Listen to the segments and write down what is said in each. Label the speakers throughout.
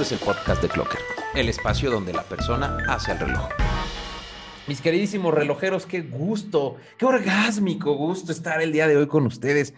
Speaker 1: Es el podcast de Clocker, el espacio donde la persona hace el reloj. Mis queridísimos relojeros, qué gusto, qué orgásmico gusto estar el día de hoy con ustedes.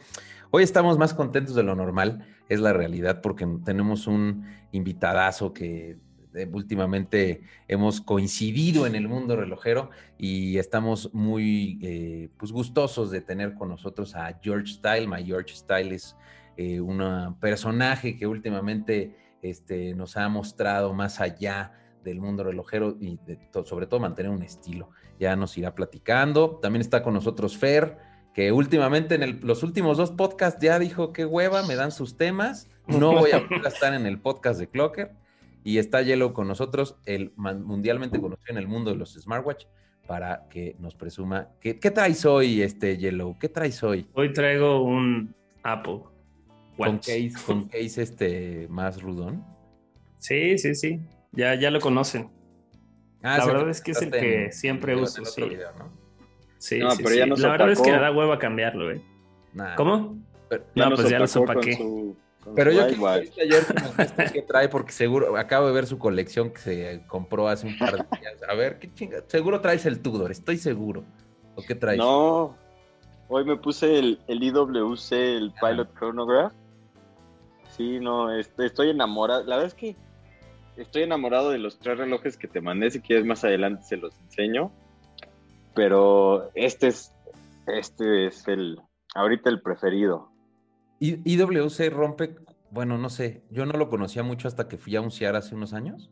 Speaker 1: Hoy estamos más contentos de lo normal, es la realidad, porque tenemos un invitadazo que eh, últimamente hemos coincidido en el mundo relojero y estamos muy eh, pues gustosos de tener con nosotros a George Style. My George Style es eh, un personaje que últimamente este, nos ha mostrado más allá del mundo relojero y sobre todo mantener un estilo. Ya nos irá platicando. También está con nosotros Fer, que últimamente en los últimos dos podcasts ya dijo que hueva, me dan sus temas. No voy a estar en el podcast de Clocker. Y está Yellow con nosotros, el mundialmente conocido en el mundo de los smartwatch, para que nos presuma. ¿Qué, qué traes hoy, este Yellow? ¿Qué traes hoy?
Speaker 2: Hoy traigo un Apple.
Speaker 1: ¿Con case, con case este más rudón?
Speaker 2: Sí, sí, sí. Ya, ya lo conocen. Ah, la verdad es que es el que siempre uso. Sí, sí, no, sí, pero Ya no la verdad es que da hueva cambiarlo, ¿eh? ¿Cómo? no, pues ya lo supa qué.
Speaker 1: pero yo quiero ayer qué trae, porque seguro, acabo de ver su colección que se compró hace un par de días. A ver, qué chinga. Seguro traes el Tudor, estoy seguro. ¿O qué traes?
Speaker 3: No, hoy me puse el, el IWC, el Pilot Chronograph. Sí, no, estoy enamorado. La verdad es que estoy enamorado de los tres relojes que te mandé. Si quieres más adelante se los enseño. Pero este es, este es el, ahorita el preferido.
Speaker 1: IWC rompe, bueno, no sé, yo no lo conocía mucho hasta que fui a un CIAR hace unos años.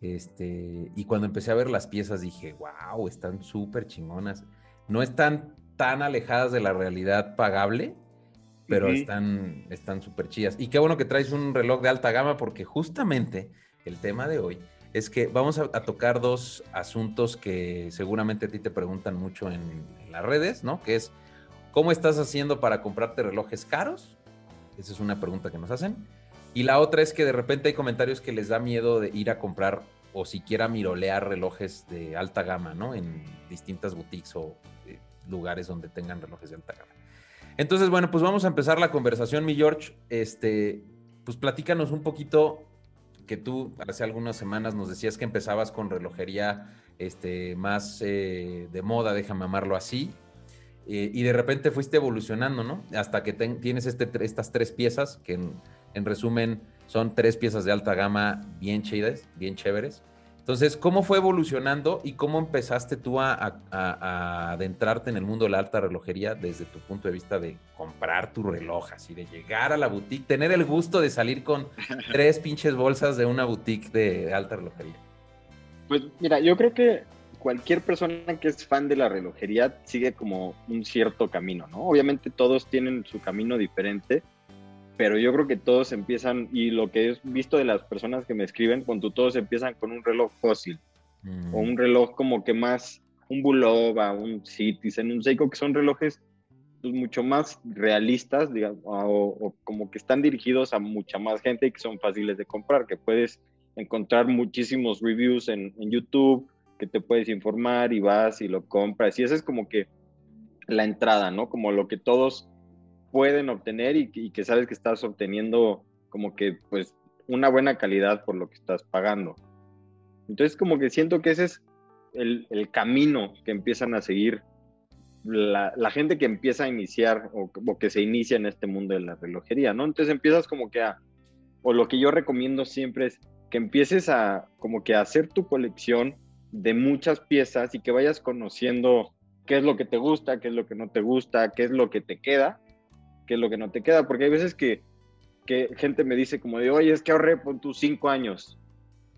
Speaker 1: Este, y cuando empecé a ver las piezas dije, wow, están súper chingonas. No están tan alejadas de la realidad pagable, pero están están súper chidas. Y qué bueno que traes un reloj de alta gama porque justamente el tema de hoy es que vamos a, tocar dos asuntos que seguramente a ti te preguntan mucho en, las redes, ¿no? Que es, ¿cómo estás haciendo para comprarte relojes caros? Esa es una pregunta que nos hacen. Y la otra es que de repente hay comentarios que les da miedo de ir a comprar o siquiera mirolear relojes de alta gama, ¿no? En distintas boutiques o eh, lugares donde tengan relojes de alta gama. Entonces, bueno, pues vamos a empezar la conversación, mi George. Este, pues platícanos un poquito que tú hace algunas semanas nos decías que empezabas con relojería este, más eh, de moda, déjame amarlo así, eh, y de repente fuiste evolucionando, ¿no? Hasta que tienes este, estas tres piezas, que en, en, resumen son tres piezas de alta gama bien chidas, bien chéveres, entonces, ¿cómo fue evolucionando y cómo empezaste tú a, adentrarte en el mundo de la alta relojería desde tu punto de vista de comprar tu reloj, así de llegar a la boutique, tener el gusto de salir con tres pinches bolsas de una boutique de alta relojería?
Speaker 3: Pues mira, yo creo que cualquier persona que es fan de la relojería sigue como un cierto camino, ¿no? Obviamente todos tienen su camino diferente, pero yo creo que todos empiezan, y lo que he visto de las personas que me escriben, cuando todos empiezan con un reloj fósil, o mm. un reloj como que más, un Bulova, un Citizen, un Seiko, que son relojes pues, mucho más realistas, digamos, o, como que están dirigidos a mucha más gente y que son fáciles de comprar, que puedes encontrar muchísimos reviews en, en YouTube, que te puedes informar y vas y lo compras, y esa es como que la entrada, ¿no? Como lo que todos pueden obtener y, que sabes que estás obteniendo como que pues una buena calidad por lo que estás pagando. Entonces como que siento que ese es el, camino que empiezan a seguir la, gente que empieza a iniciar o, que se inicia en este mundo de la relojería, ¿no? Entonces empiezas como que a, o lo que yo recomiendo siempre es que empieces a como que a hacer tu colección de muchas piezas y que vayas conociendo qué es lo que te gusta, qué es lo que no te gusta, qué es lo que te queda qué es lo que no te queda, porque hay veces que, gente me dice como de, oye, es que ahorré por tus cinco años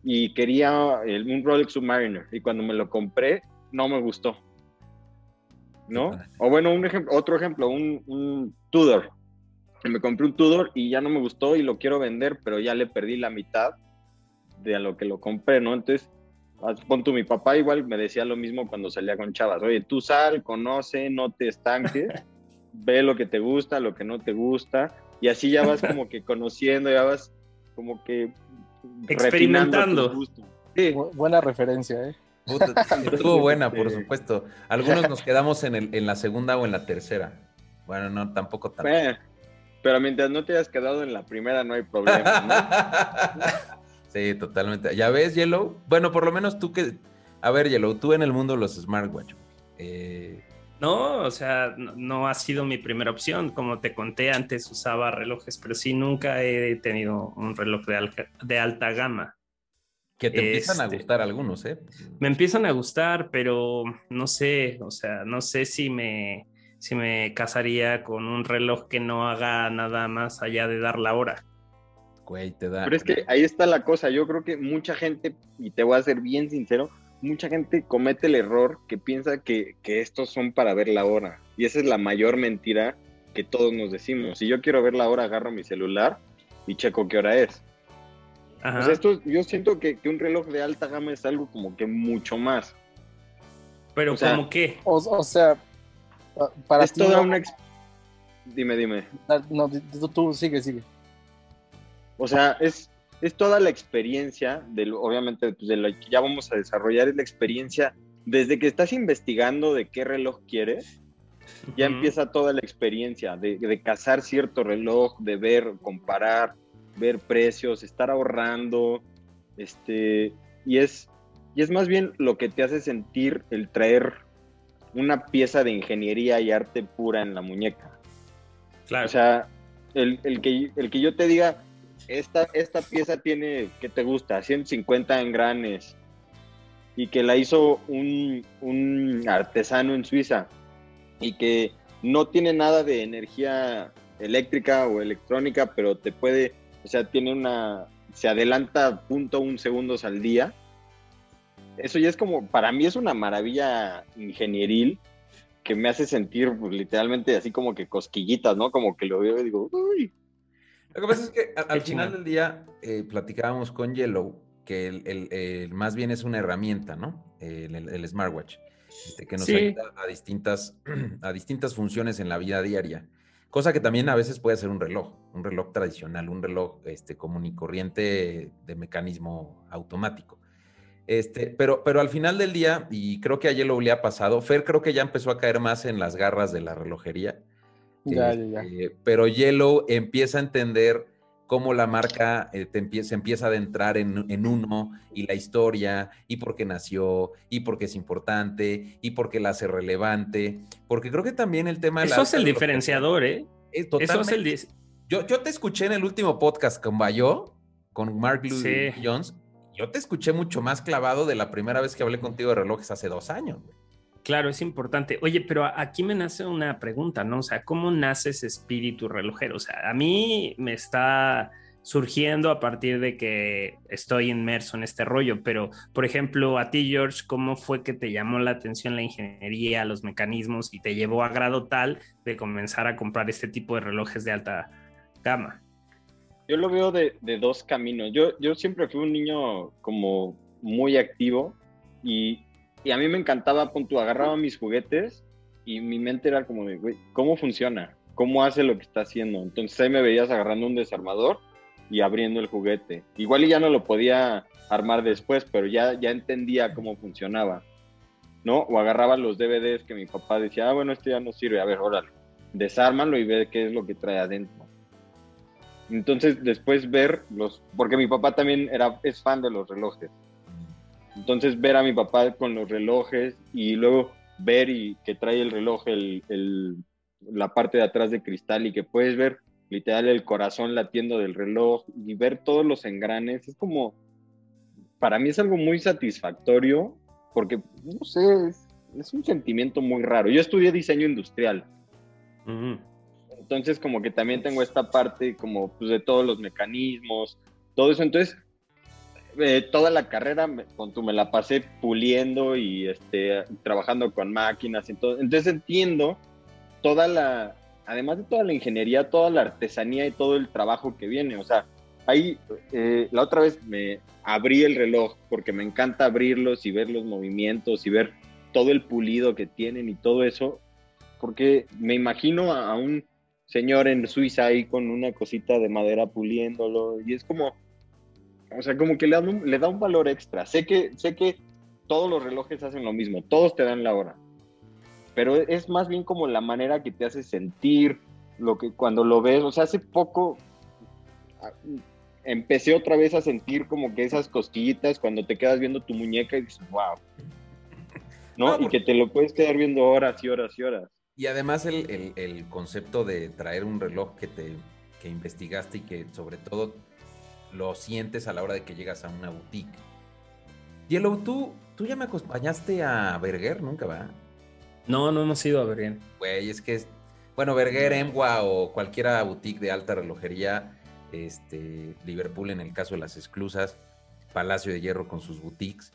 Speaker 3: y quería el, un Rolex Submariner y cuando me lo compré no me gustó. ¿No? O bueno, un ejemplo, otro ejemplo, un, un Tudor. Me compré un Tudor y ya no me gustó y lo quiero vender, pero ya le perdí la mitad de a lo que lo compré, ¿no? Entonces, pon tú, mi papá igual me decía lo mismo cuando salía con chavas, oye, tú sal, conoce, no te estanques ve lo que te gusta, lo que no te gusta, y así ya vas como que conociendo, ya vas como que
Speaker 2: experimentando.
Speaker 4: Sí. buena referencia, ¿eh?
Speaker 1: estuvo buena, por supuesto. Algunos nos quedamos en, el, en la segunda o en la tercera. Bueno, no, tampoco tanto.
Speaker 3: pero mientras no te hayas quedado en la primera, no hay problema,
Speaker 1: Sí, totalmente. ¿Ya ves, Yellow? Bueno, por lo menos tú que... A ver, Yellow, tú en el mundo de los smartwatch. Eh,
Speaker 2: no, o sea, no, ha sido mi primera opción. Como te conté antes, usaba relojes, pero sí nunca he tenido un reloj de, de alta gama.
Speaker 1: Que te empiezan a este, gustar algunos, ¿eh?
Speaker 2: Me empiezan a gustar, pero no sé, o sea, no sé si me, si me casaría con un reloj que no haga nada más allá de dar la hora.
Speaker 3: Güey, te da. Pero es que ahí está la cosa. Yo creo que mucha gente, y te voy a ser bien sincero, mucha gente comete el error que piensa que, estos son para ver la hora. Y esa es la mayor mentira que todos nos decimos. Si yo quiero ver la hora, agarro mi celular y checo qué hora es. Pues esto, yo siento que, un reloj de alta gama es algo como que mucho más.
Speaker 2: Pero como qué?
Speaker 4: O, sea, para
Speaker 3: es toda una... Dime, dime.
Speaker 4: Ah, no, tú sigue, sigue.
Speaker 3: O sea, es es toda la experiencia, de obviamente pues, de lo que ya vamos a desarrollar, es la experiencia desde que estás investigando de qué reloj quieres, ya empieza toda la experiencia de, de cazar cierto reloj, de ver, comparar, ver precios, estar ahorrando, este, y es, y es más bien lo que te hace sentir el traer una pieza de ingeniería y arte pura en la muñeca. Claro. O sea, el, el, que, el que yo te diga, esta, esta pieza tiene, ¿qué te gusta? 150 engranes y que la hizo un, un artesano en Suiza y que no tiene nada de energía eléctrica o electrónica, pero te puede, o sea, tiene una, se adelanta punto un segundos al día. Eso ya es como, para mí es una maravilla ingenieril que me hace sentir literalmente así como que cosquillitas, ¿no? Como que lo veo y digo, uy,
Speaker 1: lo que pasa es que al final del día eh, platicábamos con Yellow que el, más bien es una herramienta, ¿no? El, smartwatch, este, que nos ayuda a distintas, a distintas funciones en la vida diaria. Cosa que también a veces puede ser un reloj, un reloj tradicional, un reloj este, común y corriente de mecanismo automático. Este, pero, pero al final del día, y creo que a Yellow le ha pasado, Fer creo que ya empezó a caer más en las garras de la relojería este, pero Yellow empieza a entender cómo la marca eh, se empieza a adentrar en, uno y la historia y por qué nació y por qué es importante y por qué la hace relevante. Porque creo que también el tema...
Speaker 2: Eso es el diferenciador, ¿eh? Eso es el...
Speaker 1: Yo, yo te escuché en el último podcast con Bayo, con Mark Louis Jones. Yo te escuché mucho más clavado de la primera vez que hablé contigo de relojes hace dos años.
Speaker 2: Claro, es importante. Oye, pero aquí me nace una pregunta, ¿no? O sea, ¿cómo nace ese espíritu relojero? O sea, a mí me está surgiendo a partir de que estoy inmerso en este rollo, pero por ejemplo, a ti George, ¿cómo fue que te llamó la atención la ingeniería, los mecanismos y te llevó a grado tal de comenzar a comprar este tipo de relojes de alta gama?
Speaker 3: Yo lo veo de, de dos caminos. Yo, yo siempre fui un niño como muy activo y, y a mí me encantaba, punto, agarraba mis juguetes y mi mente era como de, güey, ¿cómo funciona? ¿Cómo hace lo que está haciendo? Entonces ahí me veías agarrando un desarmador y abriendo el juguete. Igual y ya no lo podía armar después, pero ya, ya entendía cómo funcionaba, ¿no? O agarraba los DVDs que mi papá decía, ah, bueno, esto ya no sirve, a ver, órale, desármalo y ve qué es lo que trae adentro. Entonces después ver los, porque mi papá también era, es fan de los relojes. Entonces ver a mi papá con los relojes y luego ver y que trae el reloj el, la parte de atrás de cristal y que puedes ver literal el corazón latiendo del reloj y ver todos los engranes, es como, para mí es algo muy satisfactorio porque, no sé, es, un sentimiento muy raro. Yo estudié diseño industrial. Entonces como que también tengo esta parte como pues, de todos los mecanismos, todo eso. Entonces eh, toda la carrera con tu me la pasé puliendo y este, trabajando con máquinas y todo. Entonces entiendo toda la, además de toda la ingeniería, toda la artesanía y todo el trabajo que viene. O sea, ahí eh, la otra vez me abrí el reloj porque me encanta abrirlos y ver los movimientos y ver todo el pulido que tienen y todo eso, porque me imagino a, a un señor en Suiza ahí con una cosita de madera puliéndolo y es como o sea, como que le da un, le da un valor extra. Sé que, sé que todos los relojes hacen lo mismo, todos te dan la hora. Pero es más bien como la manera que te hace sentir, lo que cuando lo ves, o sea, hace poco, empecé otra vez a sentir como que esas cosquillitas cuando te quedas viendo tu muñeca y dices, wow. ¿No? y que te lo puedes quedar viendo horas y horas y horas.
Speaker 1: Y además el, concepto de traer un reloj que te que investigaste y que sobre todo lo sientes a la hora de que llegas a una boutique. Yellow, ¿tú, tú ya me acompañaste a Berger, nunca va?
Speaker 2: No, no hemos ido a Berger.
Speaker 1: Güey, es que es, bueno, Berger, Emgua o cualquiera boutique de alta relojería, este, Liverpool en el caso de las exclusas, Palacio de Hierro con sus boutiques.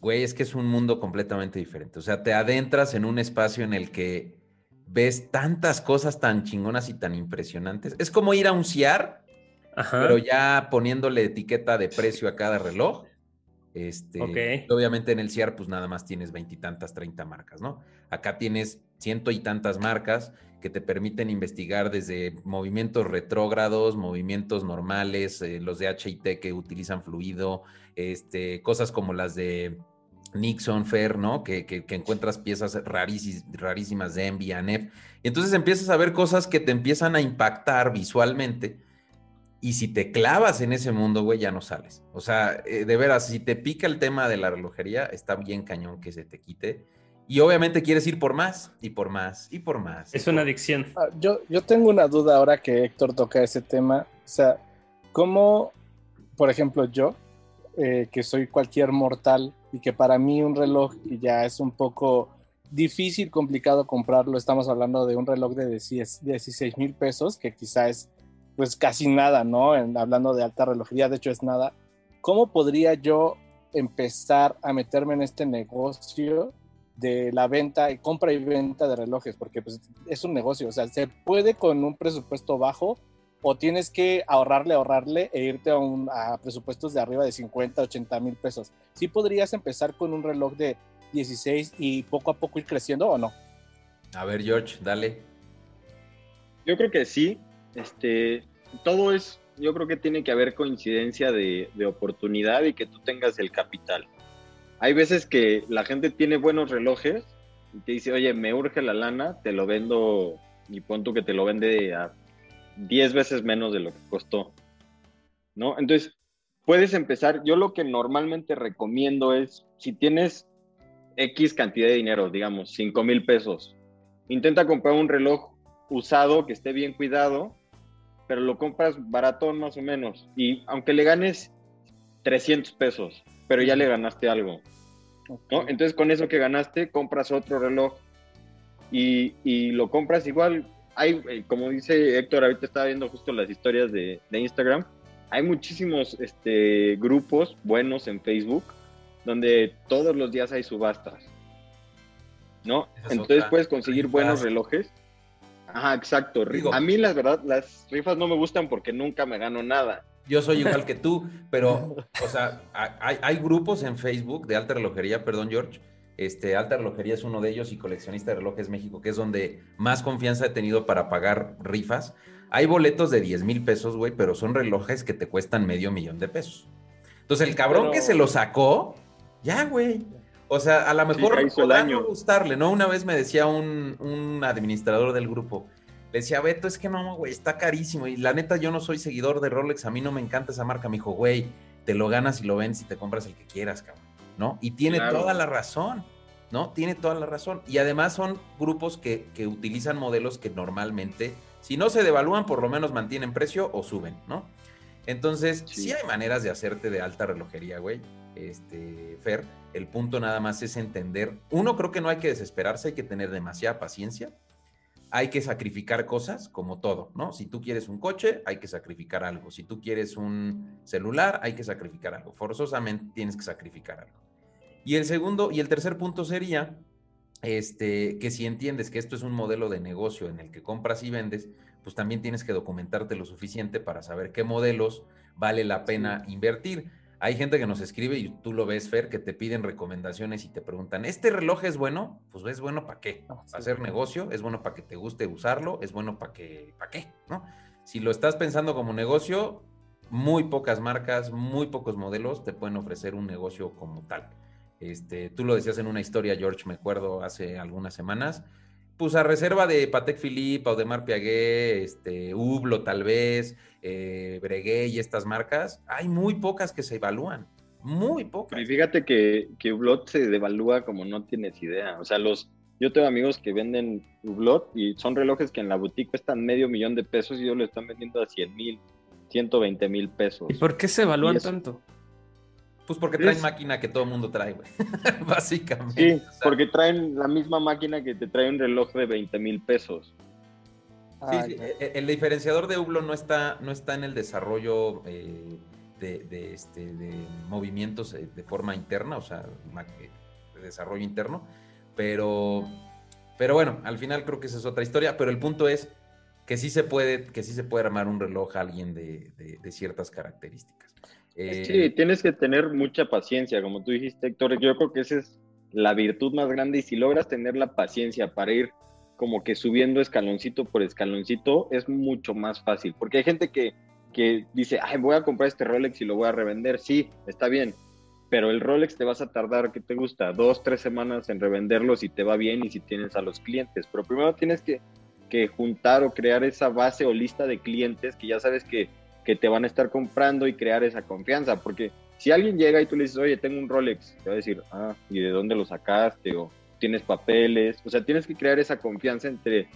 Speaker 1: Güey, es que es un mundo completamente diferente. O sea, te adentras en un espacio en el que ves tantas cosas tan chingonas y tan impresionantes. Es como ir a un CIAR, pero ya poniéndole etiqueta de precio a cada reloj. Este, Obviamente en el CIAR pues nada más tienes veintitantas, treinta marcas, ¿no? Acá tienes ciento y tantas marcas que te permiten investigar desde movimientos retrógrados, movimientos normales, eh, los de HIT que utilizan fluido, este, cosas como las de Nixon, Fair, ¿no? Que, que, encuentras piezas rarísimas de Envy. Y entonces empiezas a ver cosas que te empiezan a impactar visualmente. Y si te clavas en ese mundo, güey, ya no sales. O sea, eh, de veras, si te pica el tema de la relojería, está bien cañón que se te quite. Y obviamente quieres ir por más, y por más, y por más.
Speaker 2: Es una adicción.
Speaker 4: Ah, yo, yo tengo una duda ahora que Héctor toca ese tema. O sea, ¿cómo, por ejemplo, yo, eh, que soy cualquier mortal y que para mí un reloj ya es un poco difícil, complicado comprarlo. Estamos hablando de un reloj de 16 mil pesos, que quizá es pues casi nada, ¿no? hablando de alta relojería, de hecho es nada. ¿Cómo podría yo empezar a meterme en este negocio de la venta y compra y venta de relojes? Porque pues, es un negocio, o sea, se puede con un presupuesto bajo o tienes que ahorrarle, ahorrarle e irte a, un, a presupuestos de arriba de 50, 80 mil pesos. ¿Sí podrías empezar con un reloj de 16 y poco a poco ir creciendo o no?
Speaker 1: A ver, George, dale.
Speaker 3: Yo creo que sí. Este, todo es, yo creo que tiene que haber coincidencia de, de oportunidad y que tú tengas el capital. Hay veces que la gente tiene buenos relojes y te dice, oye, me urge la lana, te lo vendo y pon tú que te lo vende a 10 veces menos de lo que costó. ¿No? Entonces, puedes empezar. Yo lo que normalmente recomiendo es, si tienes X cantidad de dinero, digamos, 5 mil pesos, intenta comprar un reloj usado que esté bien cuidado, pero lo compras baratón más o menos. Y aunque le ganes 300 pesos, pero ya le ganaste algo. ¿no? Entonces, con eso que ganaste, compras otro reloj y, y lo compras igual hay, eh, como dice Héctor, ahorita estaba viendo justo las historias de, Instagram, hay muchísimos este, grupos buenos en Facebook donde todos los días hay subastas, ¿no? Entonces puedes conseguir buenos relojes. Ajá, exacto. a mí, la verdad, las rifas no me gustan porque nunca me gano nada.
Speaker 1: Yo soy igual que tú, pero, o sea, hay, hay grupos en Facebook de alta relojería, perdón, George, este, Alta Relojería es uno de ellos y Coleccionista de Relojes México, que es donde más confianza he tenido para pagar rifas. Hay boletos de 10 mil pesos, güey, pero son relojes que te cuestan medio millón de pesos. Entonces, el cabrón que se lo sacó, ya, güey. O sea, a lo mejor podrá no gustarle, ¿no? Una vez me decía un, un administrador del grupo, le decía, Beto, es que no, güey, está carísimo. Y la neta, yo no soy seguidor de Rolex, a mí no me encanta esa marca. Me dijo, güey, te lo ganas y lo vendes y te compras el que quieras, cabrón. ¿no? Y tiene toda la razón, ¿no? Tiene toda la razón. Y además son grupos que, utilizan modelos que normalmente, si no se devalúan, por lo menos mantienen precio o suben, ¿no? Entonces, sí, hay maneras de hacerte de alta relojería, güey. Este, Fer, el punto nada más es entender. Uno, creo que no hay que desesperarse, hay que tener demasiada paciencia. Hay que sacrificar cosas, como todo, ¿no? Si tú quieres un coche, hay que sacrificar algo. Si tú quieres un celular, hay que sacrificar algo. Forzosamente tienes que sacrificar algo. Y el segundo y el tercer punto sería este, que si entiendes que esto es un modelo de negocio en el que compras y vendes, pues también tienes que documentarte lo suficiente para saber qué modelos vale la pena invertir. Hay gente que nos escribe y tú lo ves, Fer, que te piden recomendaciones y te preguntan, ¿este reloj es bueno? Pues es bueno para qué? Para hacer negocio, es bueno para que te guste usarlo, es bueno para que, ¿para qué? ¿No? Si lo estás pensando como negocio, muy pocas marcas, muy pocos modelos te pueden ofrecer un negocio como tal. Este, tú lo decías en una historia, George, me acuerdo hace algunas semanas. Pues a reserva de Patek Philippe, Audemars Piaget, este, Hublot tal vez, eh, Breguet y estas marcas, hay muy pocas que se evalúan. Muy pocas.
Speaker 3: Y fíjate que, que Hublot se devalúa como no tienes idea. O sea, los, yo tengo amigos que venden Hublot y son relojes que en la boutique cuestan medio millón de pesos y ellos lo están vendiendo a 100 mil, 120 mil pesos.
Speaker 2: ¿Y por qué se evalúan tanto?
Speaker 1: Pues porque traen máquina que todo el mundo trae, güey. Básicamente.
Speaker 3: Sí, porque traen la misma máquina que te trae un reloj de 20 mil pesos.
Speaker 1: Sí, e, e, el, diferenciador de Hublot no está, no está en el desarrollo eh, de, este, de movimientos eh, de forma interna, o sea, de desarrollo interno, pero, pero bueno, al final creo que esa es otra historia, pero el punto es que sí se puede, que sí se puede armar un reloj a alguien de, de ciertas características.
Speaker 3: Eh, sí, tienes que tener mucha paciencia, como tú dijiste, Héctor. Yo creo que esa es la virtud más grande y si logras tener la paciencia para ir como que subiendo escaloncito por escaloncito, es mucho más fácil. Porque hay gente que, que dice, ay, voy a comprar este Rolex y lo voy a revender. Sí, está bien, pero el Rolex te vas a tardar, ¿qué te gusta? Dos, tres semanas en revenderlo si te va bien y si tienes a los clientes. Pero primero tienes que, que juntar o crear esa base o lista de clientes que ya sabes que que te van a estar comprando y crear esa confianza, porque si alguien llega y tú le dices, oye, tengo un Rolex, te va a decir, ah, ¿y de dónde lo sacaste? O tienes papeles, o sea, tienes que crear esa confianza entre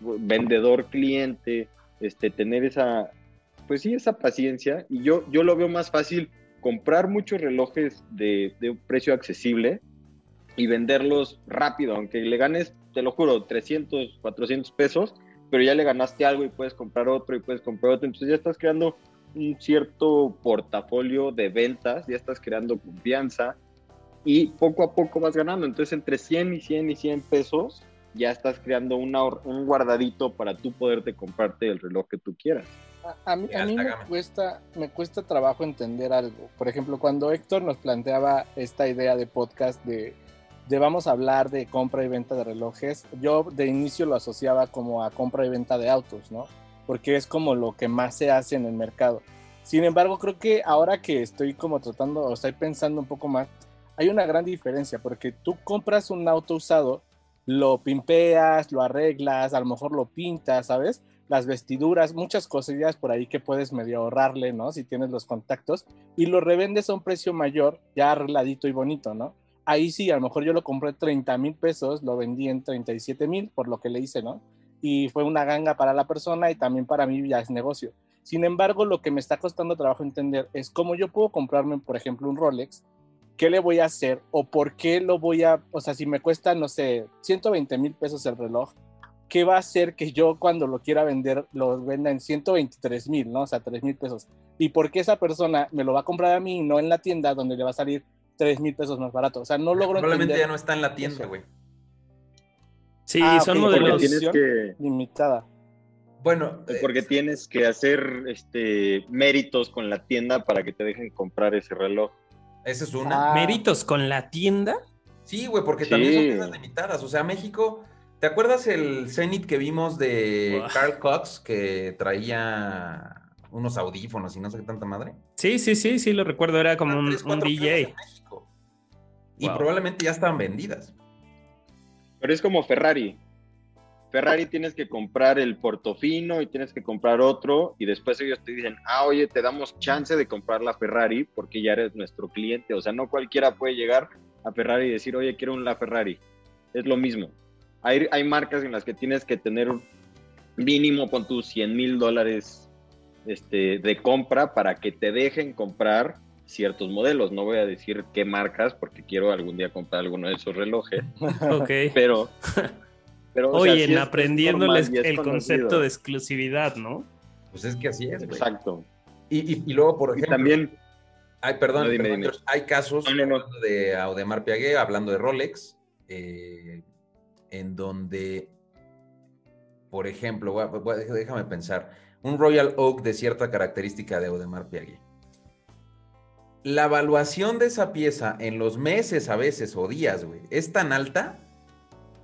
Speaker 3: vendedor, cliente, este, tener esa, pues sí, esa paciencia, y yo, yo lo veo más fácil comprar muchos relojes de, de un precio accesible y venderlos rápido, aunque le ganes, te lo juro, 300, 400 pesos, pero ya le ganaste algo y puedes comprar otro y puedes comprar otro. Entonces ya estás creando un cierto portafolio de ventas, ya estás creando confianza y poco a poco vas ganando. Entonces entre 100 y 100 y 100 pesos ya estás creando una, un guardadito para tú poderte comprarte el reloj que tú quieras.
Speaker 4: A, mí, a mí me, cuesta, me cuesta trabajo entender algo. Por ejemplo, cuando Héctor nos planteaba esta idea de podcast de de vamos a hablar de compra y venta de relojes, yo de inicio lo asociaba como a compra y venta de autos, ¿no? Porque es como lo que más se hace en el mercado. Sin embargo, creo que ahora que estoy como tratando o estoy pensando un poco más, hay una gran diferencia porque tú compras un auto usado, lo pimpeas, lo arreglas, a lo mejor lo pintas, ¿sabes? Las vestiduras, muchas cosillas por ahí que puedes medio ahorrarle, ¿no? Si tienes los contactos y lo revendes a un precio mayor, ya arregladito y bonito, ¿no? Ahí sí, a lo mejor yo lo compré 30 mil pesos, lo vendí en 37 mil por lo que le hice, ¿no? Y fue una ganga para la persona y también para mí ya es negocio. Sin embargo, lo que me está costando trabajo entender es cómo yo puedo comprarme, por ejemplo, un Rolex, qué le voy a hacer o por qué lo voy a, o sea, si me cuesta, no sé, 120 mil pesos el reloj, ¿qué va a hacer que yo cuando lo quiera vender lo venda en 123 mil, ¿no? O sea, 3 mil pesos. ¿Y por qué esa persona me lo va a comprar a mí y no en la tienda donde le va a salir 3 mil pesos más barato. O sea, no logro.
Speaker 1: Probablemente ya no está en la tienda, güey.
Speaker 2: Sí, ah, son modelos
Speaker 4: que... limitada.
Speaker 3: Bueno, porque tienes que hacer este méritos con la tienda para que te dejen comprar ese reloj.
Speaker 1: Esa es una.
Speaker 2: Ah. ¿Méritos con la tienda?
Speaker 1: Sí, güey, porque también son tiendas limitadas. O sea, México. ¿Te acuerdas el Zenit que vimos de Carl Cox que traía unos audífonos y no sé qué tanta madre?
Speaker 2: Sí, sí, sí, sí, lo recuerdo. Era como un, un DJ.
Speaker 1: Y probablemente ya estaban vendidas.
Speaker 3: Pero es como Ferrari. Ferrari tienes que comprar el Portofino y tienes que comprar otro y después ellos te dicen, ah, oye, te damos chance de comprar la Ferrari porque ya eres nuestro cliente. O sea, no cualquiera puede llegar a Ferrari y decir, oye, quiero una Ferrari. Es lo mismo. Hay, hay marcas en las que tienes que tener un mínimo con tus 100 mil dólares este, de compra para que te dejen comprar ciertos modelos. No voy a decir qué marcas porque quiero algún día comprar alguno de esos relojes.
Speaker 2: ok.
Speaker 3: Pero,
Speaker 2: pero Oye, aprendiéndoles el concepto de exclusividad, ¿no?
Speaker 1: Pues es que así es.
Speaker 3: Exacto.
Speaker 1: Y, luego, por ejemplo.
Speaker 3: también.
Speaker 1: Ay, perdón, hay casos de Audemars Piguet, hablando de Rolex, eh, en donde, por ejemplo, déjame pensar, un Royal Oak de cierta característica de Audemars Piguet la evaluación de esa pieza en los meses a veces o días, güey, es tan alta,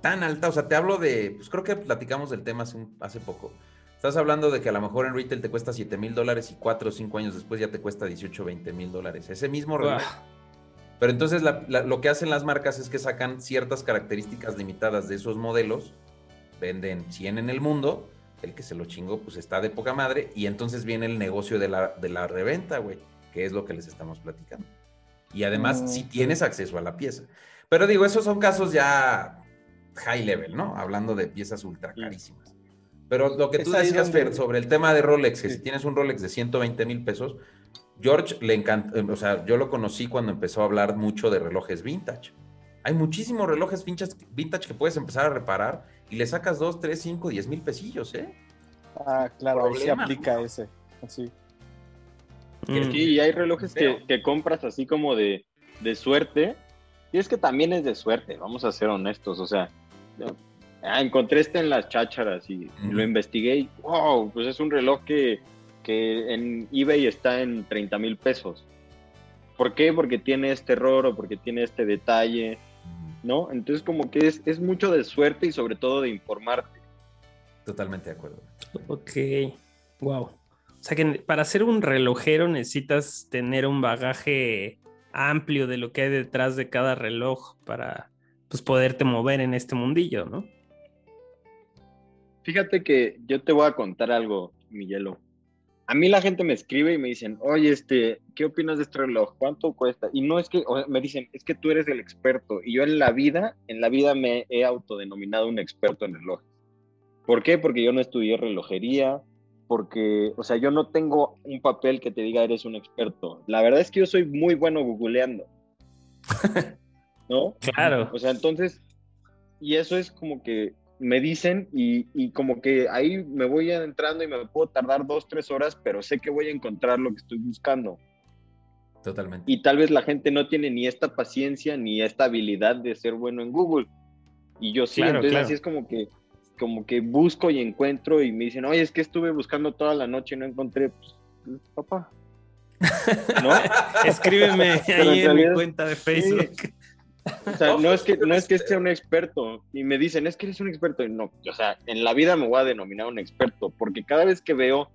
Speaker 1: tan alta, o sea, te hablo de, pues creo que platicamos del tema hace, poco. Estás hablando de que a lo mejor en retail te cuesta 7 mil dólares y 4 o 5 años después ya te cuesta 18 20 mil dólares. Ese mismo reloj. Pero entonces lo que hacen las marcas es que sacan ciertas características limitadas de esos modelos venden 100 en el mundo, el que se lo chingó pues está de poca madre y entonces viene el negocio de la, de la reventa, güey, que es lo que les estamos platicando. Y además si tienes acceso a la pieza. Pero digo, esos son casos ya high level, ¿no? Hablando de piezas ultra carísimas. Pero lo que tú decías, Fer, sobre el tema de Rolex, que si tienes un Rolex de 120 mil pesos, George le encanta, o sea, yo lo conocí cuando empezó a hablar mucho de relojes vintage. Hay muchísimos relojes vintage, que puedes empezar a reparar y le sacas 2, 3, 5, 10 mil pesillos, ¿eh?
Speaker 4: Ah, claro, ahí se aplica ese. Sí.
Speaker 3: Mm. y hay relojes que, compras así como de, de suerte. Y es que también es de suerte, vamos a ser honestos. O sea, ah, encontré este en las chácharas y lo investigué y wow, pues es un reloj que, que en eBay está en 30 mil pesos. ¿Por qué? Porque tiene este error o porque tiene este detalle, ¿no? Entonces como que es, es mucho de suerte y sobre todo de informarte.
Speaker 1: Totalmente de acuerdo.
Speaker 2: Ok, wow. O sea que para ser un relojero necesitas tener un bagaje amplio de lo que hay detrás de cada reloj para pues, poderte mover en este mundillo, ¿no?
Speaker 3: Fíjate que yo te voy a contar algo, Miguelo. A mí la gente me escribe y me dicen, oye, este, ¿qué opinas de este reloj? ¿Cuánto cuesta? Y no es que, me dicen, es que tú eres el experto. Y yo en la vida, en la vida me he autodenominado un experto en relojes. ¿Por qué? Porque yo no estudié relojería, porque, o sea, yo no tengo un papel que te diga eres un experto. La verdad es que yo soy muy bueno googleando. ¿No?
Speaker 2: Claro.
Speaker 3: O sea, entonces, y eso es como que me dicen y, y, como que ahí me voy entrando y me puedo tardar dos, tres horas, pero sé que voy a encontrar lo que estoy buscando.
Speaker 1: Totalmente.
Speaker 3: Y tal vez la gente no tiene ni esta paciencia ni esta habilidad de ser bueno en Google. Y yo sí, entonces así es como que como que busco y encuentro y me dicen, oye, es que estuve buscando toda la noche y no encontré, pues, pues papá.
Speaker 2: ¿No? Escríbeme ahí en, mi cuenta de Facebook.
Speaker 3: O sea, no es que no es que sea un experto y me dicen, es que eres un experto y no, o sea, en la vida me voy a denominar un experto porque cada vez que veo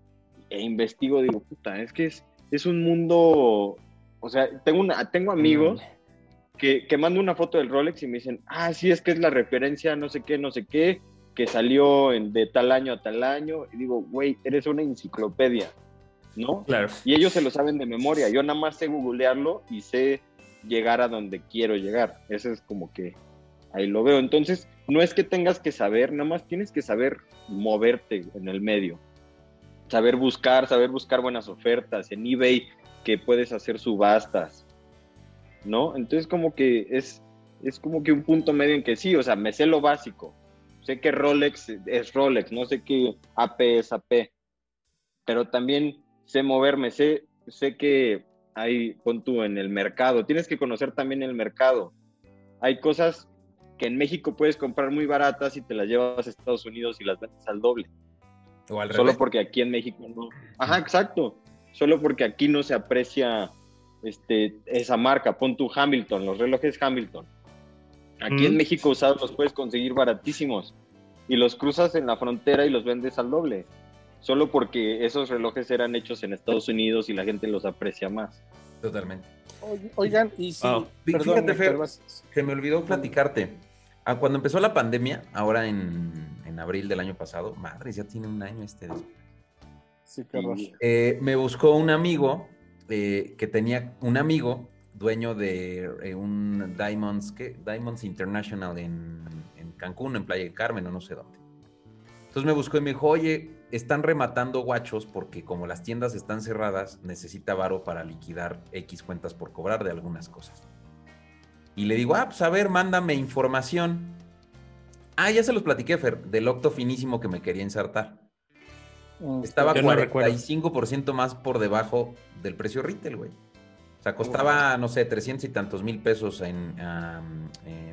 Speaker 3: e investigo digo, puta, es que es, es un mundo, o sea, tengo una tengo amigos mm. que, que mando una foto del Rolex y me dicen, ah, sí, es que es la referencia, no sé qué, no sé qué, que salió en, de tal año a tal año, y digo, güey, eres una enciclopedia, ¿no?
Speaker 2: Claro.
Speaker 3: Y ellos se lo saben de memoria, yo nada más sé googlearlo y sé llegar a donde quiero llegar, eso es como que ahí lo veo, entonces no es que tengas que saber, nada más tienes que saber moverte en el medio, saber buscar, saber buscar buenas ofertas, en eBay que puedes hacer subastas, ¿no? Entonces como que es, es como que un punto medio en que sí, o sea, me sé lo básico, sé que Rolex es Rolex, no sé qué AP es AP, pero también sé moverme, sé, sé que hay, pon tú en el mercado, tienes que conocer también el mercado. Hay cosas que en México puedes comprar muy baratas y te las llevas a Estados Unidos y las vendes al doble. O al Solo porque aquí en México no. Ajá, exacto. Solo porque aquí no se aprecia este, esa marca. Pon tu Hamilton, los relojes Hamilton Aquí en México usados los puedes conseguir baratísimos y los cruzas en la frontera y los vendes al doble, solo porque esos relojes eran hechos en Estados Unidos y la gente los aprecia más.
Speaker 1: Totalmente.
Speaker 4: Oigan, y si,
Speaker 1: Fíjate, Fer, que me olvidó platicarte. Ah, cuando empezó la pandemia, ahora en, abril del año pasado, madre, ya tiene un año este.
Speaker 4: Sí, claro.
Speaker 1: Eh, me buscó un amigo eh, que tenía un amigo dueño de eh, un Diamonds, ¿qué? Diamonds International en, Cancún, en Playa del Carmen o no sé dónde. Entonces me buscó y me dijo, oye, están rematando guachos porque como las tiendas están cerradas, necesita varo para liquidar X cuentas por cobrar de algunas cosas. Y le digo, ah, pues a ver, mándame información. Ah, ya se los platiqué, Fer, del octo finísimo que me quería insertar. Mm, Estaba 45% más por debajo del precio retail, güey. O sea, costaba, no sé, 300 y tantos mil pesos en,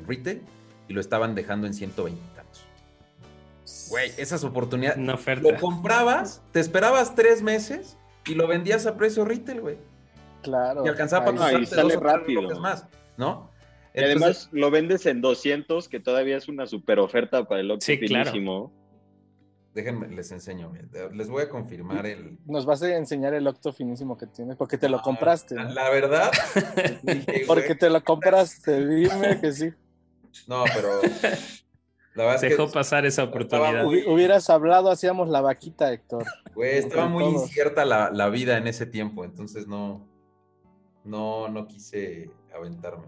Speaker 1: retail y lo estaban dejando en 120 y tantos. Güey, esas oportunidades.
Speaker 2: Una oferta.
Speaker 1: Lo comprabas, te esperabas tres meses y lo vendías a precio retail, güey.
Speaker 4: Claro.
Speaker 1: Y alcanzaba
Speaker 3: para sale rápido.
Speaker 1: más, ¿no?
Speaker 3: Y además lo vendes en 200, que todavía es una super oferta para el
Speaker 2: sí, claro.
Speaker 1: Déjenme, les enseño. Les voy a confirmar el.
Speaker 4: Nos vas a enseñar el octo finísimo que tienes, porque te lo ah, compraste.
Speaker 1: La verdad.
Speaker 4: porque te lo compraste, dime que sí.
Speaker 1: No, pero.
Speaker 2: Dejó pasar esa oportunidad.
Speaker 4: hubieras hablado, hacíamos la vaquita, Héctor.
Speaker 1: Güey, estaba muy incierta la, vida en ese tiempo, entonces no, no, no quise aventarme.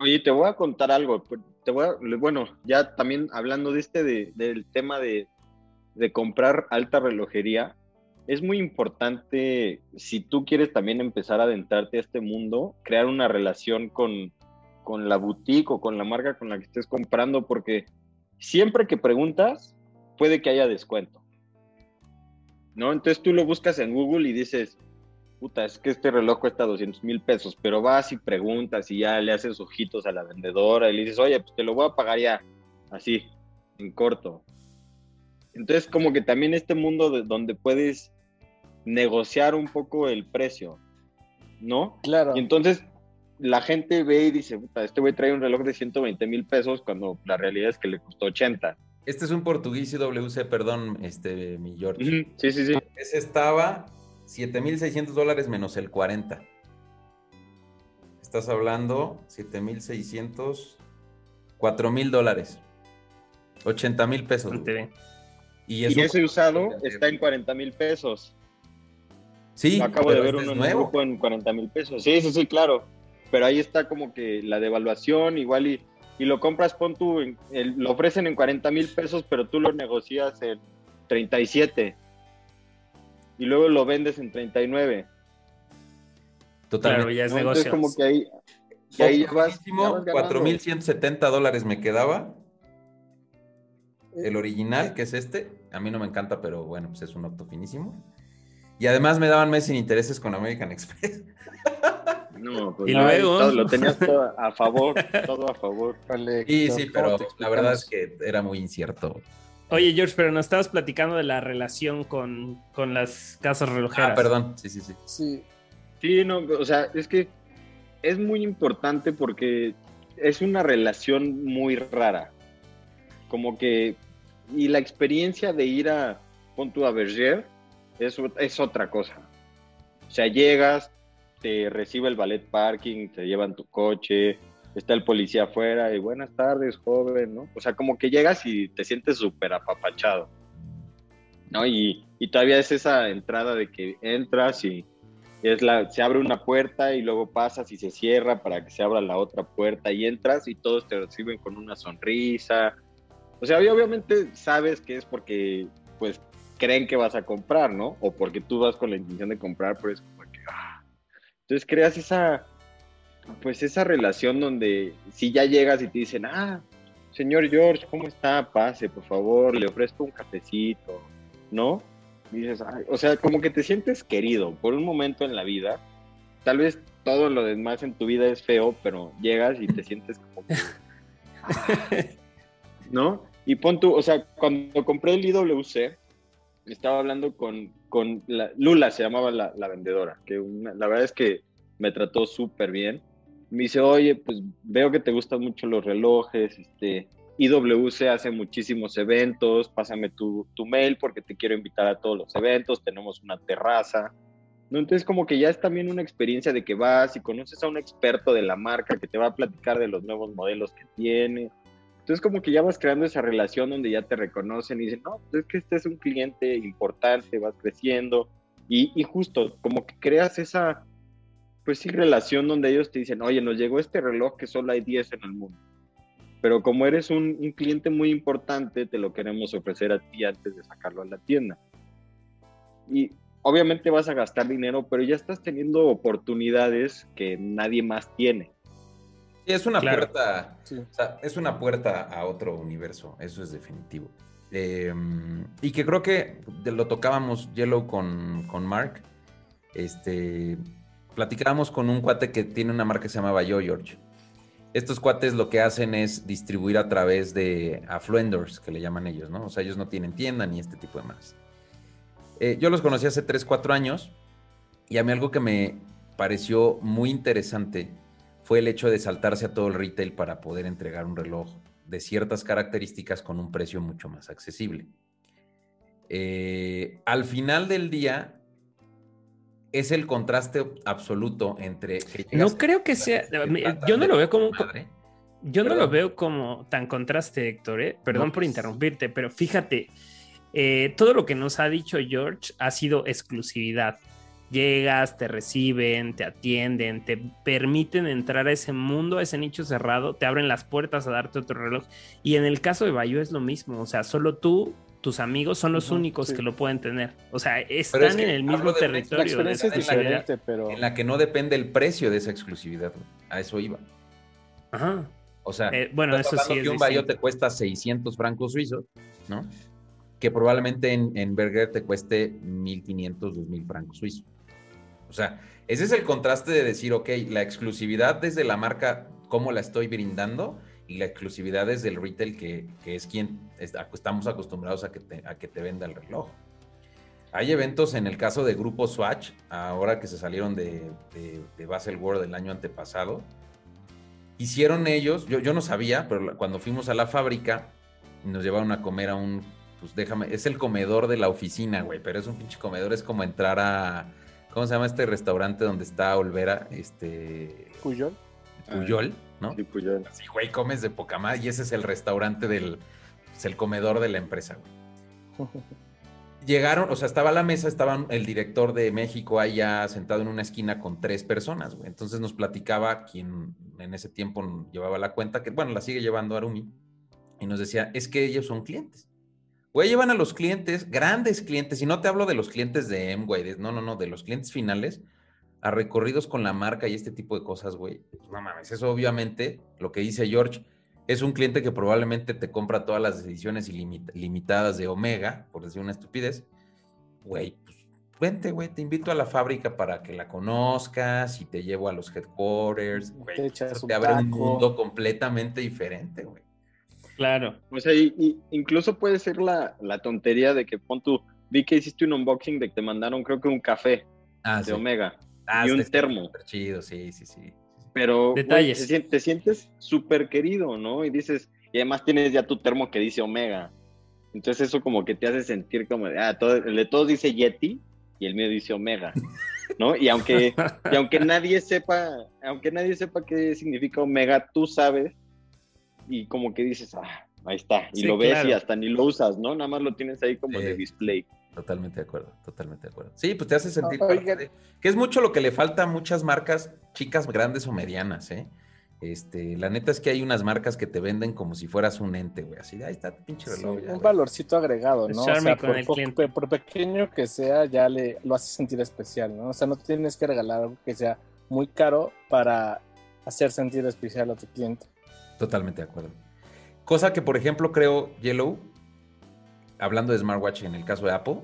Speaker 3: Oye, te voy a contar algo. Te voy bueno, ya también hablando de este, del tema de, de comprar alta relojería, es muy importante, si tú quieres también empezar a adentrarte a este mundo, crear una relación con, con la boutique o con la marca con la que estés comprando, porque siempre que preguntas, puede que haya descuento. ¿No? Entonces tú lo buscas en Google y dices, puta, es que este reloj cuesta 200 mil pesos, pero vas y preguntas y ya le haces ojitos a la vendedora y le dices, oye, pues te lo voy a pagar ya, así, en corto. Entonces, como que también este mundo de donde puedes negociar un poco el precio, ¿no?
Speaker 4: Claro.
Speaker 3: Y entonces la gente ve y dice, puta, este güey trae un reloj de 120 mil pesos cuando la realidad es que le costó 80.
Speaker 1: Este es un portugués IWC, perdón, este, mi George.
Speaker 3: Sí, sí, sí.
Speaker 1: Ese estaba 7.600 dólares menos el 40. Estás hablando 7.600, 4.000 dólares. 80 mil pesos.
Speaker 3: Y, ese usado está en 40 mil pesos.
Speaker 1: Sí,
Speaker 3: acabo de ver uno nuevo en 40 mil pesos. Sí, sí, sí, claro pero ahí está como que la devaluación, igual y, y lo compras, pon tú, lo ofrecen en 40 mil pesos, pero tú lo negocias en 37 y luego lo vendes en 39.
Speaker 2: Totalmente. ya es
Speaker 3: Entonces como que ahí, que ahí ya vas,
Speaker 1: 4.170 dólares me quedaba. El original, que es este, a mí no me encanta, pero bueno, pues es un octo finísimo. Y además me daban mes sin intereses con American Express.
Speaker 3: No, pues y luego lo tenías todo a favor, todo a favor.
Speaker 1: sí, sí, pero la verdad es que era muy incierto.
Speaker 2: Oye, George, pero nos estabas platicando de la relación con, las casas relojeras.
Speaker 1: Ah, perdón, sí, sí, sí.
Speaker 3: Sí, sí no, o sea, es que es muy importante porque es una relación muy rara. Como que, y la experiencia de ir a, punto a Berger, es, es otra cosa. O sea, llegas, te recibe el ballet parking, te llevan tu coche, está el policía afuera y buenas tardes, joven, ¿no? O sea, como que llegas y te sientes súper apapachado, ¿no? Y, y, todavía es esa entrada de que entras y es la, se abre una puerta y luego pasas y se cierra para que se abra la otra puerta y entras y todos te reciben con una sonrisa. O sea, obviamente sabes que es porque, pues, creen que vas a comprar, ¿no? O porque tú vas con la intención de comprar, pero es como que, ah, entonces creas esa, pues esa relación donde si ya llegas y te dicen, ah, señor George, ¿cómo está? Pase, por favor, le ofrezco un cafecito, ¿no? dices, o sea, como que te sientes querido por un momento en la vida. Tal vez todo lo demás en tu vida es feo, pero llegas y te sientes como que, ¿no? Y pon tú, o sea, cuando compré el IWC, estaba hablando con, con Lula, se llamaba la, vendedora, que la verdad es que me trató súper bien. Me dice, oye, pues veo que te gustan mucho los relojes, este, IWC hace muchísimos eventos, pásame tu, tu mail porque te quiero invitar a todos los eventos, tenemos una terraza. ¿no? Entonces como que ya es también una experiencia de que vas y conoces a un experto de la marca que te va a platicar de los nuevos modelos que tiene, entonces como que ya vas creando esa relación donde ya te reconocen y dicen, no, pues es que este es un cliente importante, vas creciendo y, justo como que creas esa, pues sí, relación donde ellos te dicen, oye, nos llegó este reloj que solo hay 10 en el mundo. Pero como eres un, un cliente muy importante, te lo queremos ofrecer a ti antes de sacarlo a la tienda. Y obviamente vas a gastar dinero, pero ya estás teniendo oportunidades que nadie más tiene
Speaker 1: es una puerta. es una puerta a otro universo, eso es definitivo. Em, y que creo que lo tocábamos Yellow con, con Mark. Este, platicábamos con un cuate que tiene una marca que se llamaba Yo George. Estos cuates lo que hacen es distribuir a través de affluenders, que le llaman ellos, ¿no? O sea, ellos no tienen tienda ni este tipo de más. Eh, yo los conocí hace 3, 4 años y a mí algo que me pareció muy interesante fue el hecho de saltarse a todo el retail para poder entregar un reloj de ciertas características con un precio mucho más accesible. Eh, al final del día, es el contraste absoluto entre...
Speaker 2: no creo que sea... Yo no lo veo como... Yo no lo veo como tan contraste, Héctor, ¿eh? perdón por pues. interrumpirte, pero fíjate, eh, todo lo que nos ha dicho George ha sido exclusividad. Llegas, te reciben, te atienden, te permiten entrar a ese mundo, a ese nicho cerrado, te abren las puertas a darte otro reloj. Y en el caso de Bayo es lo mismo, o sea, solo tú, tus amigos son los únicos que lo pueden tener. O sea, están en el mismo territorio.
Speaker 1: La es pero... en la que no depende el precio de esa exclusividad. A eso iba.
Speaker 2: Ajá.
Speaker 1: O sea,
Speaker 2: eh, bueno, eso sí
Speaker 1: que un Bayo te cuesta 600 francos suizos, ¿no? Que probablemente en, en Berger te cueste 1500, 2000 francos suizos. Sea, ese es el contraste de decir, ok, la exclusividad desde la marca, cómo la estoy brindando, y la exclusividad desde el retail, que, que es quien estamos acostumbrados a que, te, a que te venda el reloj. Hay eventos en el caso de Grupo Swatch, ahora que se salieron de, de, de Basel World el año antepasado, hicieron ellos, yo, yo no sabía, pero cuando fuimos a la fábrica, nos llevaron a comer a un, pues déjame, es el comedor de la oficina, güey, pero es un pinche comedor, es como entrar a, ¿cómo se llama este restaurante donde está Olvera? Este...
Speaker 4: Puyol.
Speaker 1: Puyol, ¿no?
Speaker 3: Sí, Puyol.
Speaker 1: Sí, güey, comes de poca más y ese es el restaurante del, es el comedor de la empresa, güey. llegaron, o sea, estaba a la mesa, estaba el director de México allá sentado en una esquina con tres personas, güey. Entonces nos platicaba quien en ese tiempo llevaba la cuenta, que bueno, la sigue llevando Arumi, y nos decía, es que ellos son clientes. Güey, llevan a los clientes, grandes clientes, y no te hablo de los clientes de M, güey, no, no, no, de los clientes finales, a recorridos con la marca y este tipo de cosas, güey. Pues, no mames, eso obviamente, lo que dice George, es un cliente que probablemente te compra todas las ediciones limitadas de Omega, por decir una estupidez. Güey, pues vente, güey, te invito a la fábrica para que la conozcas y te llevo a los headquarters. Güey, te, te abre un mundo completamente diferente, güey.
Speaker 2: Claro.
Speaker 3: O sea, incluso puede ser la, tontería de que pon tu, vi que hiciste un unboxing de que te mandaron creo que un café ah, de Omega ah, y un termo.
Speaker 1: Chido, sí, sí, sí.
Speaker 3: Pero te, sientes súper querido, ¿no? Y dices, y además tienes ya tu termo que dice Omega. Entonces eso como que te hace sentir como, ah, todo, el de todos dice Yeti y el mío dice Omega, ¿no? Y aunque, y aunque nadie sepa, aunque nadie sepa qué significa Omega, tú sabes y como que dices, ah, ahí está, y lo ves y hasta ni lo usas, ¿no? Nada más lo tienes ahí como de display.
Speaker 1: Totalmente de acuerdo, totalmente de acuerdo. Sí, pues te hace sentir que es mucho lo que le falta a muchas marcas chicas, grandes o medianas, ¿eh? Este, la neta es que hay unas marcas que te venden como si fueras un ente, güey. Así, ahí está pinche reloj.
Speaker 4: un valorcito agregado, ¿no? O sea, por, pequeño que sea, ya le lo hace sentir especial, ¿no? O sea, no tienes que regalar algo que sea muy caro para hacer sentir especial a tu cliente.
Speaker 1: Totalmente de acuerdo. Cosa que, por ejemplo, creo, Yellow, hablando de smartwatch en el caso de Apple,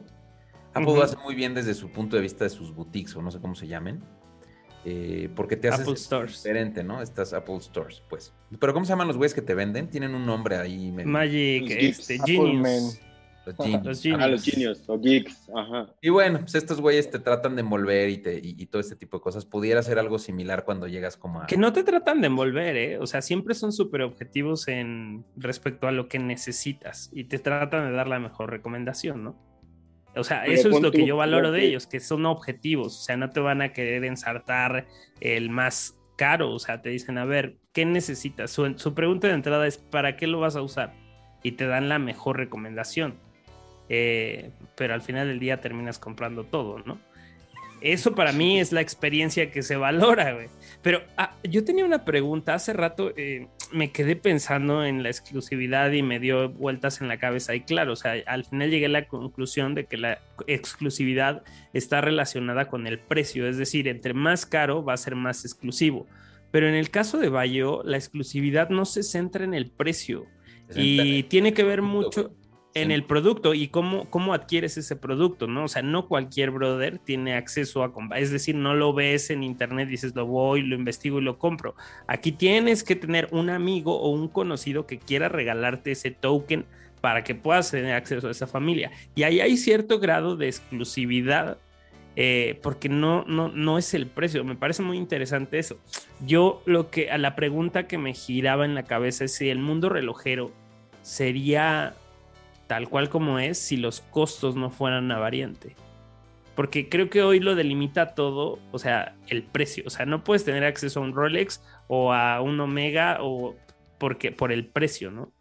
Speaker 1: Apple lo hace muy bien desde su punto de vista de sus boutiques o no sé cómo se llamen. Eh, porque te haces diferente, ¿no? Estas Apple Stores, pues. Pero ¿cómo se llaman los güeyes que te venden? Tienen un nombre ahí.
Speaker 2: Magic, este, Genius.
Speaker 3: Los Genius. los Genius. Ah, los Genius, o Geeks, ajá.
Speaker 1: Y bueno, pues estos güeyes te tratan de envolver y, te, y, todo este tipo de cosas. Pudiera ser algo similar cuando llegas como a...
Speaker 2: Que no te tratan de envolver, ¿eh? O sea, siempre son súper objetivos en respecto a lo que necesitas y te tratan de dar la mejor recomendación, ¿no? O sea, eso es lo que yo valoro de ellos, que son objetivos, o sea, no te van a querer ensartar el más caro, o sea, te dicen, a ver, ¿qué necesitas? Su, su pregunta de entrada es, ¿para qué lo vas a usar? Y te dan la mejor recomendación. Eh, pero al final del día terminas comprando todo, ¿no? Eso para mí es la experiencia que se valora, güey. Pero ah, yo tenía una pregunta. Hace rato eh, me quedé pensando en la exclusividad y me dio vueltas en la cabeza. Y claro, o sea, al final llegué a la conclusión de que la exclusividad está relacionada con el precio. Es decir, entre más caro va a ser más exclusivo. Pero en el caso de Bayo, la exclusividad no se centra en el precio. Y tiene que ver mucho en el producto y cómo, cómo adquieres ese producto, ¿no? O sea, no cualquier brother tiene acceso a comprar, es decir, no lo ves en internet, dices, lo voy, lo investigo y lo compro. Aquí tienes que tener un amigo o un conocido que quiera regalarte ese token para que puedas tener acceso a esa familia. Y ahí hay cierto grado de exclusividad. Eh, porque no, no, no es el precio, me parece muy interesante eso. Yo lo que a la pregunta que me giraba en la cabeza es si el mundo relojero sería tal cual como es si los costos no fueran una variante. Porque creo que hoy lo delimita todo, o sea, el precio. O sea, no puedes tener acceso a un Rolex o a un Omega o porque, por el precio, ¿no?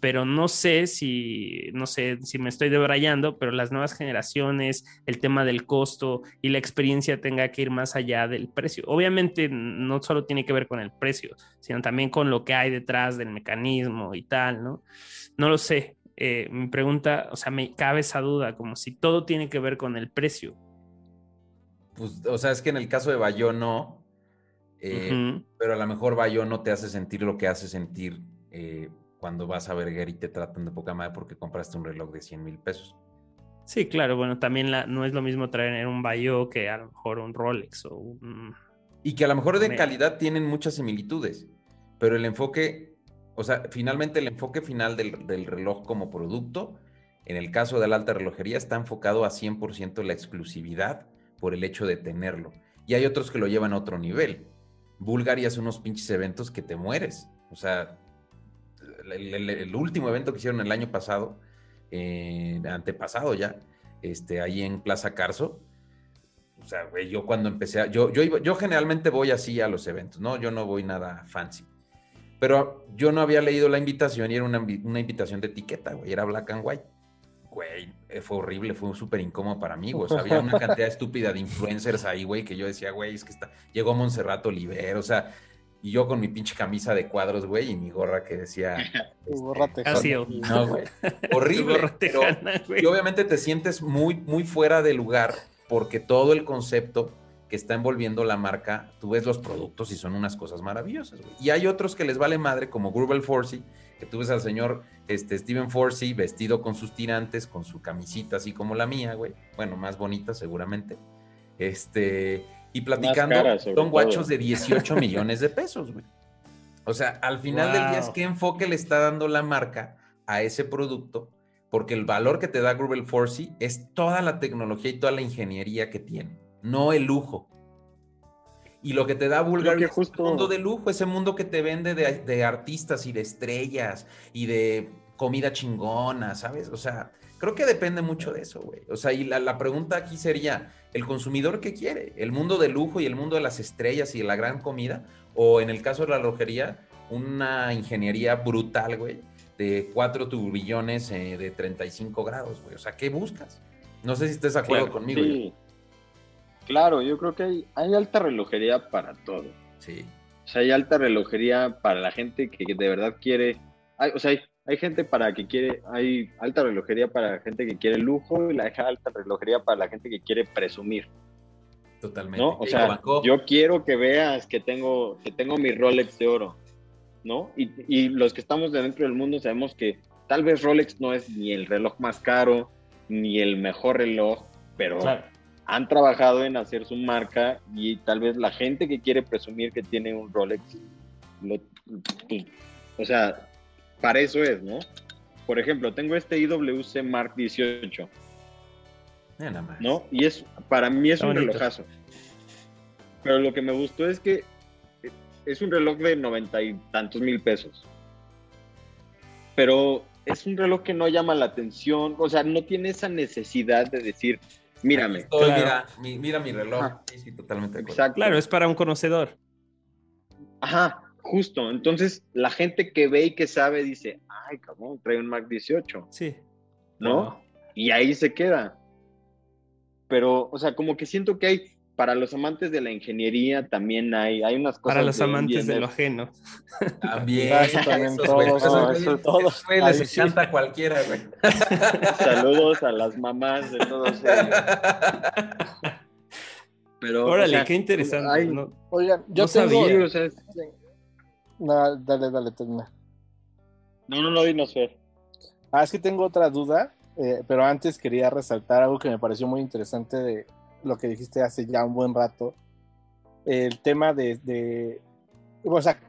Speaker 2: Pero no sé si, no sé si me estoy debrayando, pero las nuevas generaciones, el tema del costo y la experiencia tenga que ir más allá del precio. Obviamente no solo tiene que ver con el precio, sino también con lo que hay detrás del mecanismo y tal, ¿no? No lo sé. Eh, mi pregunta, o sea, me cabe esa duda, como si todo tiene que ver con el precio.
Speaker 1: Pues, o sea, es que en el caso de Bayo no, eh, pero a lo mejor Bayo no te hace sentir lo que hace sentir eh, cuando vas a Berger y te tratan de poca madre porque compraste un reloj de 100 mil pesos.
Speaker 2: Sí, claro, bueno, también la, no es lo mismo traer un Bayo que a lo mejor un Rolex o un...
Speaker 1: Y que a lo mejor de calidad tienen muchas similitudes, pero el enfoque, o sea, finalmente el enfoque final del, del reloj como producto, en el caso de la alta relojería, está enfocado a 100% la exclusividad por el hecho de tenerlo. Y hay otros que lo llevan a otro nivel. Bulgaria hace unos pinches eventos que te mueres. O sea, el, último evento que hicieron el año pasado, eh, antepasado ya, este, ahí en Plaza Carso. O sea, güey, yo cuando empecé, a, yo, yo, yo generalmente voy así a los eventos, ¿no? Yo no voy nada fancy. Pero yo no había leído la invitación y era una, una invitación de etiqueta, güey, era black and white güey, eh, fue horrible, fue súper incómodo para mí, güey. O sea, había una cantidad estúpida de influencers ahí, güey, que yo decía, güey, es que está. Llegó Montserrat Oliver, o sea, y yo con mi pinche camisa de cuadros, güey, y mi gorra que decía.
Speaker 2: Así,
Speaker 1: este, no, güey. Horrible. y obviamente te sientes muy, muy fuera de lugar porque todo el concepto que está envolviendo la marca, tú ves los productos y son unas cosas maravillosas. Y hay otros que les vale madre, como Grubel Forsey, que tú ves al señor este, Steven Forsey vestido con sus tirantes, con su camisita así como la mía, güey. Bueno, más bonita seguramente. Este, y platicando, son guachos de 18 millones de pesos, güey. O sea, al final del día es qué enfoque le está dando la marca a ese producto, porque el valor que te da Grubel Forsey es toda la tecnología y toda la ingeniería que tiene, no el lujo. Y lo que te da Bulgari es justo... mundo de lujo, ese mundo que te vende de, artistas y de estrellas y de comida chingona, ¿sabes? O sea, creo que depende mucho de eso, güey. O sea, y la, pregunta aquí sería, ¿el consumidor qué quiere? ¿El mundo de lujo y el mundo de las estrellas y de la gran comida? O en el caso de la relojería, una ingeniería brutal, güey, de 4 turbillones eh, de 35 grados, güey. O sea, ¿qué buscas? No sé si estés de acuerdo conmigo. Sí.
Speaker 3: Claro, yo creo que hay, hay alta relojería para todo.
Speaker 1: Sí.
Speaker 3: O sea, hay alta relojería para la gente que de verdad quiere. Hay, o sea, hay, hay gente para que quiere. Hay alta relojería para la gente que quiere lujo y la alta relojería para la gente que quiere presumir.
Speaker 1: Totalmente.
Speaker 3: ¿no? O sea, yo quiero que veas que tengo, que tengo mi Rolex de oro, ¿no? Y, y, los que estamos dentro del mundo sabemos que tal vez Rolex no es ni el reloj más caro, ni el mejor reloj, pero han trabajado en hacer su marca y tal vez la gente que quiere presumir que tiene un Rolex, pues, o sea, para eso es, ¿no? Por ejemplo, tengo este IWC Mark 18. ¿No? Y es, para mí es un relojazo. Pero lo que me gustó es que es un reloj de noventa y tantos mil pesos. Pero es un reloj que no llama la atención, o sea, no tiene esa necesidad de decir, Mírame.
Speaker 1: mira, mi, reloj. Sí, sí, totalmente.
Speaker 2: Exacto. Claro, es para un conocedor.
Speaker 3: Ajá, justo. Entonces, la gente que ve y que sabe dice, ay, cabrón, trae un Mac 18.
Speaker 2: Sí.
Speaker 3: ¿No? Y ahí se queda. Pero, o sea, como que siento que hay para los amantes de la ingeniería también hay, hay unas cosas.
Speaker 2: Para los amantes de lo ajeno.
Speaker 1: También. eso también todos, les encanta cualquiera, güey.
Speaker 3: Saludos a las mamás de todos ellos.
Speaker 2: Pero, Órale, qué interesante. no,
Speaker 4: oigan, yo no tengo... Sabía. O sea, no, dale, dale, termina.
Speaker 3: No, no, no, dinos, Fer.
Speaker 4: Ah, es que tengo otra duda, eh, pero antes quería resaltar algo que me pareció muy interesante de, lo que dijiste hace ya un buen rato, el tema de, o sea,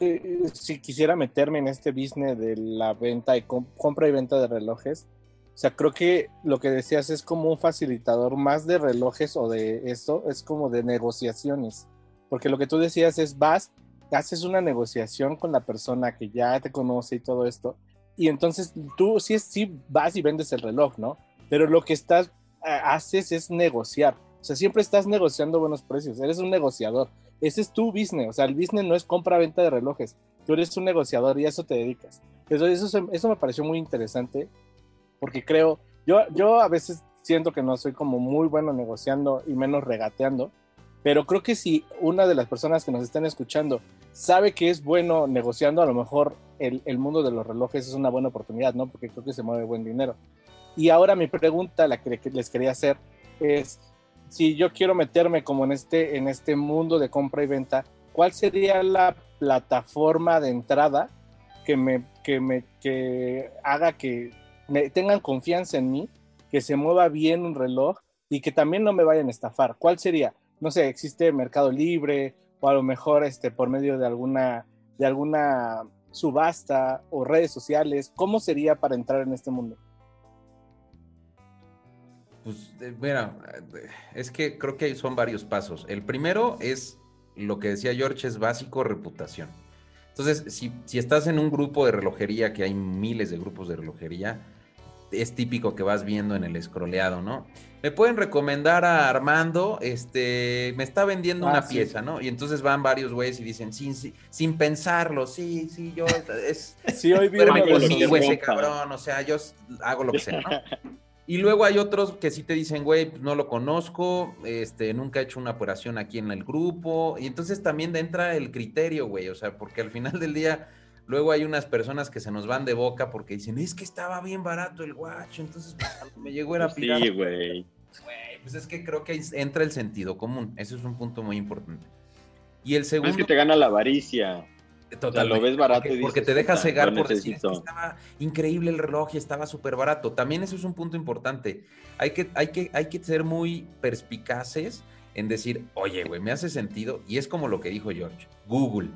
Speaker 4: si quisiera meterme en este business de la venta y compra y venta de relojes, o sea, creo que lo que decías es como un facilitador más de relojes o de eso, es como de negociaciones, porque lo que tú decías es vas, haces una negociación con la persona que ya te conoce y todo esto, y entonces tú sí, sí vas y vendes el reloj, ¿no? Pero lo que estás, eh, haces es negociar o sea, siempre estás negociando buenos precios, eres un negociador. Ese es tu business, o sea, el business no es compra-venta de relojes. tú eres un negociador y a eso te dedicas. Eso, eso me pareció muy interesante porque creo, yo, yo a veces siento que no soy como muy bueno negociando y menos regateando, pero creo que si una de las personas que nos están escuchando sabe que es bueno negociando, a lo mejor el, el, mundo de los relojes es una buena oportunidad, ¿no? Porque creo que se mueve buen dinero. Y ahora mi pregunta, la que les quería hacer, es si yo quiero meterme como en este, en este mundo de compra y venta, ¿cuál sería la plataforma de entrada que me, que me que haga que me tengan confianza en mí, que se mueva bien un reloj y que también no me vayan a estafar? ¿Cuál sería? No sé, existe Mercado Libre o a lo mejor este, por medio de alguna, de alguna subasta o redes sociales. ¿Cómo sería para entrar en este mundo?
Speaker 1: Pues, mira, es que creo que son varios pasos. El primero es lo que decía George, es básico, reputación. Entonces, si, si estás en un grupo de relojería, que hay miles de grupos de relojería, es típico que vas viendo en el escroleado, ¿no? Me pueden recomendar a Armando, este, me está vendiendo ah, una pieza, ¿no? Y entonces van varios güeyes y dicen, sin, sin, pensarlo, sí, sí, yo, es,
Speaker 4: sí, hoy vi
Speaker 1: ese cabrón, o sea, yo hago lo que sea, ¿no? Y luego hay otros que sí te dicen, güey, pues no lo conozco, este, nunca he hecho una operación aquí en el grupo. Y entonces también entra el criterio, güey, o sea, porque al final del día, luego hay unas personas que se nos van de boca porque dicen, es que estaba bien barato el guacho, entonces pues, me llegó era
Speaker 3: pirata. Sí, güey.
Speaker 1: Pues es que creo que entra el sentido común, ese es un punto muy importante. Y el segundo...
Speaker 3: es que te gana la avaricia.
Speaker 1: Total, lo ves barato porque, te deja cegar por decir que estaba increíble el reloj y estaba súper barato. También eso es un punto importante. Hay que, hay, que, hay que ser muy perspicaces en decir, oye, güey, me hace sentido. Y es como lo que dijo George. Google,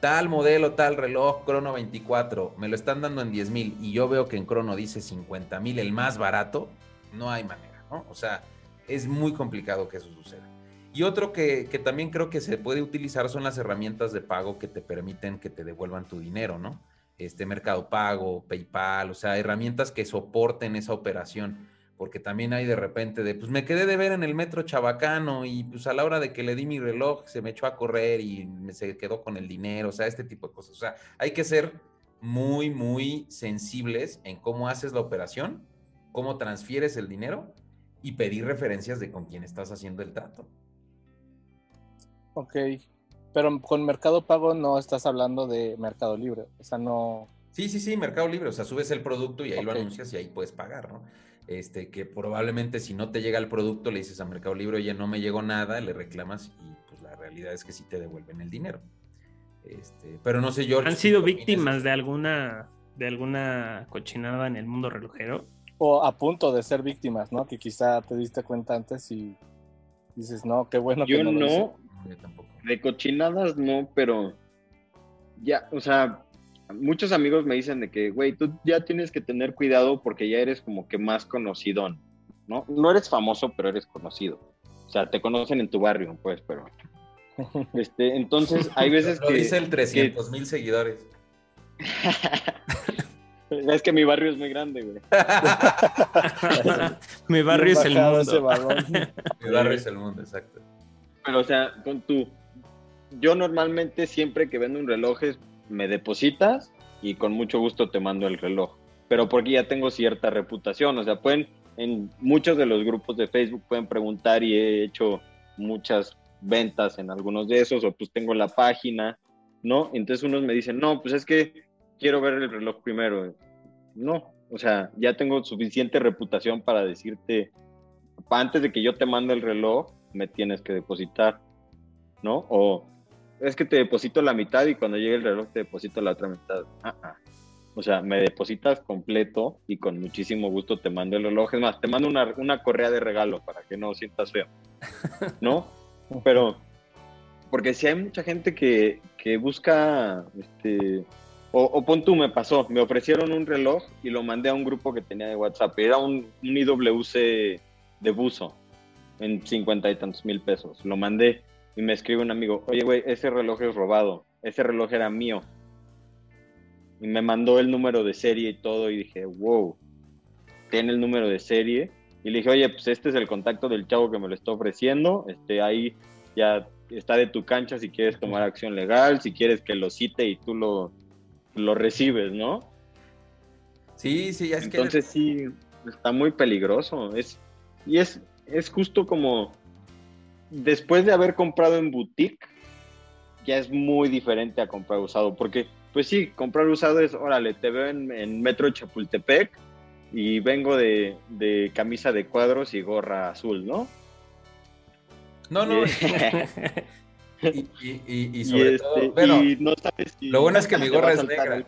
Speaker 1: tal modelo, tal reloj, Crono 24, me lo están dando en 10 mil y yo veo que en Crono dice 50 mil, el más barato, no hay manera, ¿no? O sea, es muy complicado que eso suceda. Y otro que, también creo que se puede utilizar son las herramientas de pago que te permiten que te devuelvan tu dinero, ¿no? Este Mercado Pago, PayPal, o sea, herramientas que soporten esa operación, porque también hay de repente de, pues me quedé de ver en el metro chabacano y pues a la hora de que le di mi reloj se me echó a correr y me se quedó con el dinero, o sea, este tipo de cosas. O sea, hay que ser muy, muy sensibles en cómo haces la operación, cómo transfieres el dinero y pedir referencias de con quién estás haciendo el trato.
Speaker 4: Ok, pero con Mercado Pago no estás hablando de Mercado Libre, o sea, no...
Speaker 1: Sí, sí, sí, Mercado Libre, o sea, subes el producto y ahí lo anuncias y ahí puedes pagar, ¿no? Este, que probablemente si no te llega el producto le dices a Mercado Libre, oye, no me llegó nada, le reclamas y pues la realidad es que sí te devuelven el dinero. Este, pero no sé, George.
Speaker 2: ¿Han sido víctimas de alguna, de alguna cochinada en el mundo relojero?
Speaker 4: O a punto de ser víctimas, ¿no? Que quizá te diste cuenta antes y dices, no, qué bueno
Speaker 3: Yo
Speaker 4: que
Speaker 3: no. no de cochinadas no, pero ya, o sea, muchos amigos me dicen de que, güey, tú ya tienes que tener cuidado porque ya eres como que más conocido, ¿no? No eres famoso, pero eres conocido. O sea, te conocen en tu barrio, pues, pero... Este, entonces, hay veces
Speaker 1: Lo
Speaker 3: que...
Speaker 1: dice el 300 mil seguidores.
Speaker 3: es que mi barrio es muy grande, güey.
Speaker 2: mi barrio es el mundo.
Speaker 1: mi barrio es el mundo, exacto.
Speaker 3: Pero, o sea, con tu. Yo normalmente siempre que vendo un reloj me depositas y con mucho gusto te mando el reloj. Pero porque ya tengo cierta reputación. O sea, pueden, en muchos de los grupos de Facebook pueden preguntar y he hecho muchas ventas en algunos de esos, o pues tengo la página, ¿no? Entonces unos me dicen, no, pues es que quiero ver el reloj primero. No, o sea, ya tengo suficiente reputación para decirte, antes de que yo te mande el reloj, me tienes que depositar, ¿no? O es que te deposito la mitad y cuando llegue el reloj te deposito la otra mitad. Ah, ah. O sea, me depositas completo y con muchísimo gusto te mando el reloj. Es más, te mando una, una correa de regalo para que no sientas feo, ¿no? Pero, porque si hay mucha gente que, que busca, este, o, o, pon tú, me pasó, me ofrecieron un reloj y lo mandé a un grupo que tenía de WhatsApp. Era un, un IWC de buzo en cincuenta y tantos mil pesos. Lo mandé y me escribe un amigo, oye, güey, ese reloj es robado, ese reloj era mío. Y me mandó el número de serie y todo y dije, wow, tiene el número de serie. Y le dije, oye, pues este es el contacto del chavo que me lo está ofreciendo, este, ahí ya está de tu cancha si quieres tomar acción legal, si quieres que lo cite y tú lo, lo recibes, ¿no?
Speaker 1: Sí, sí,
Speaker 3: es Entonces sí, está muy peligroso. Es, y es, es justo como después de haber comprado en boutique, ya es muy diferente a comprar usado, porque pues sí, comprar usado es, órale, te veo en, Metro Chapultepec y vengo de, de, camisa de cuadros y gorra azul, ¿no?
Speaker 1: No, no. y, y, y, sobre todo, este, no sabes si lo bueno es que mi gorra es negra.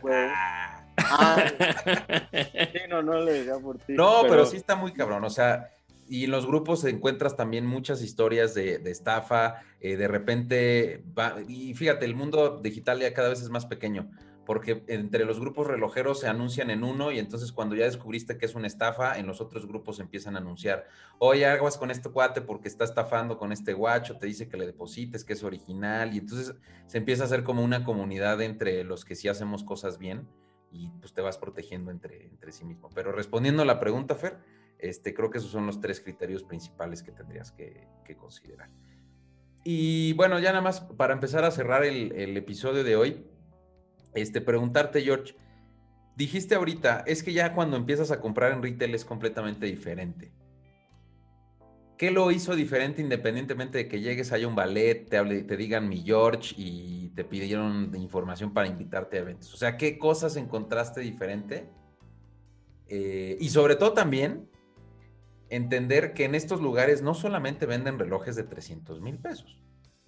Speaker 3: Ah, sí, no, no le por ti.
Speaker 1: No, pero... sí está muy cabrón, o sea, y en los grupos encuentras también muchas historias de, estafa, eh, de repente, y fíjate, el mundo digital ya cada vez es más pequeño porque entre los grupos relojeros se anuncian en uno y entonces cuando ya descubriste que es una estafa, en los otros grupos empiezan a anunciar, oye, aguas con este cuate porque está estafando con este guacho, te dice que le deposites, que es original, y entonces se empieza a hacer como una comunidad entre los que sí hacemos cosas bien y pues te vas protegiendo entre, entre sí mismo. Pero respondiendo a la pregunta, Fer, este, creo que esos son los tres criterios principales que tendrías que, considerar. Y bueno, ya nada más para empezar a cerrar el, el episodio de hoy, este, preguntarte, George, dijiste ahorita, es que ya cuando empiezas a comprar en retail es completamente diferente. ¿Qué lo hizo diferente independientemente de que llegues, haya un ballet, te, hable, te digan mi George y te pidieron información para invitarte a eventos? O sea, ¿qué cosas encontraste diferente? Eh, y sobre todo también entender que en estos lugares no solamente venden relojes de 300 mil pesos,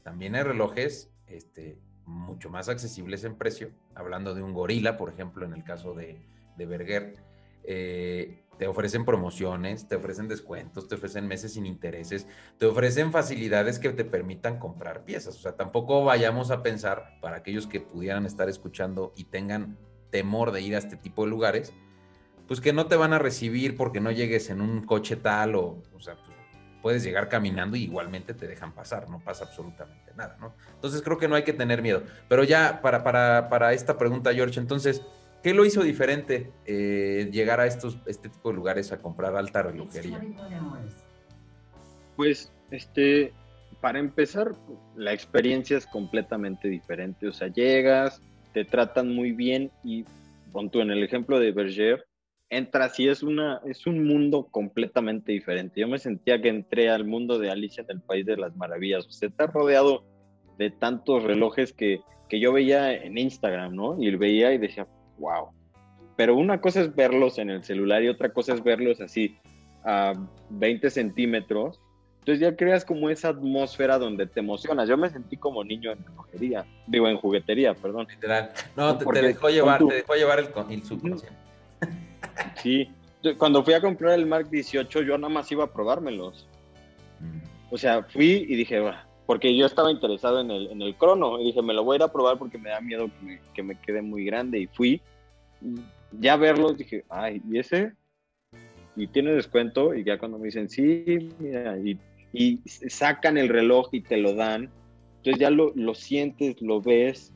Speaker 1: también hay relojes este, mucho más accesibles en precio, hablando de un gorila, por ejemplo, en el caso de, Berger, eh, te ofrecen promociones, te ofrecen descuentos, te ofrecen meses sin intereses, te ofrecen facilidades que te permitan comprar piezas. O sea, tampoco vayamos a pensar, para aquellos que pudieran estar escuchando y tengan temor de ir a este tipo de lugares, pues que no te van a recibir porque no llegues en un coche tal o, o sea, pues, puedes llegar caminando y igualmente te dejan pasar, no pasa absolutamente nada, ¿no? Entonces creo que no hay que tener miedo. Pero ya para, para, para esta pregunta, George, entonces, ¿qué lo hizo diferente eh, llegar a estos, este tipo de lugares a comprar alta relojería?
Speaker 3: Pues, este, para empezar, la experiencia es completamente diferente. O sea, llegas, te tratan muy bien y, pon tú en el ejemplo de Berger, entras y es, una, es un mundo completamente diferente. Yo me sentía que entré al mundo de Alicia en el País de las Maravillas. Usted está rodeado de tantos relojes que, que yo veía en Instagram, ¿no? Y veía y decía, wow. Pero una cosa es verlos en el celular y otra cosa es verlos así a 20 centímetros. Entonces ya creas como esa atmósfera donde te emocionas. Yo me sentí como niño en relojería, digo en juguetería, perdón.
Speaker 1: Literal. No, te, dejó llevar, te dejó llevar el, el subconsciente.
Speaker 3: Sí, cuando fui a comprar el Mark 18, yo nada más iba a probármelos. O sea, fui y dije, porque yo estaba interesado en el, en el crono, y dije, me lo voy a ir a probar porque me da miedo que me, quede muy grande. Y fui, ya verlos, dije, ay, ¿y ese? Y tiene descuento, y ya cuando me dicen, sí, mira, y, sacan el reloj y te lo dan, entonces ya lo, lo sientes, lo ves,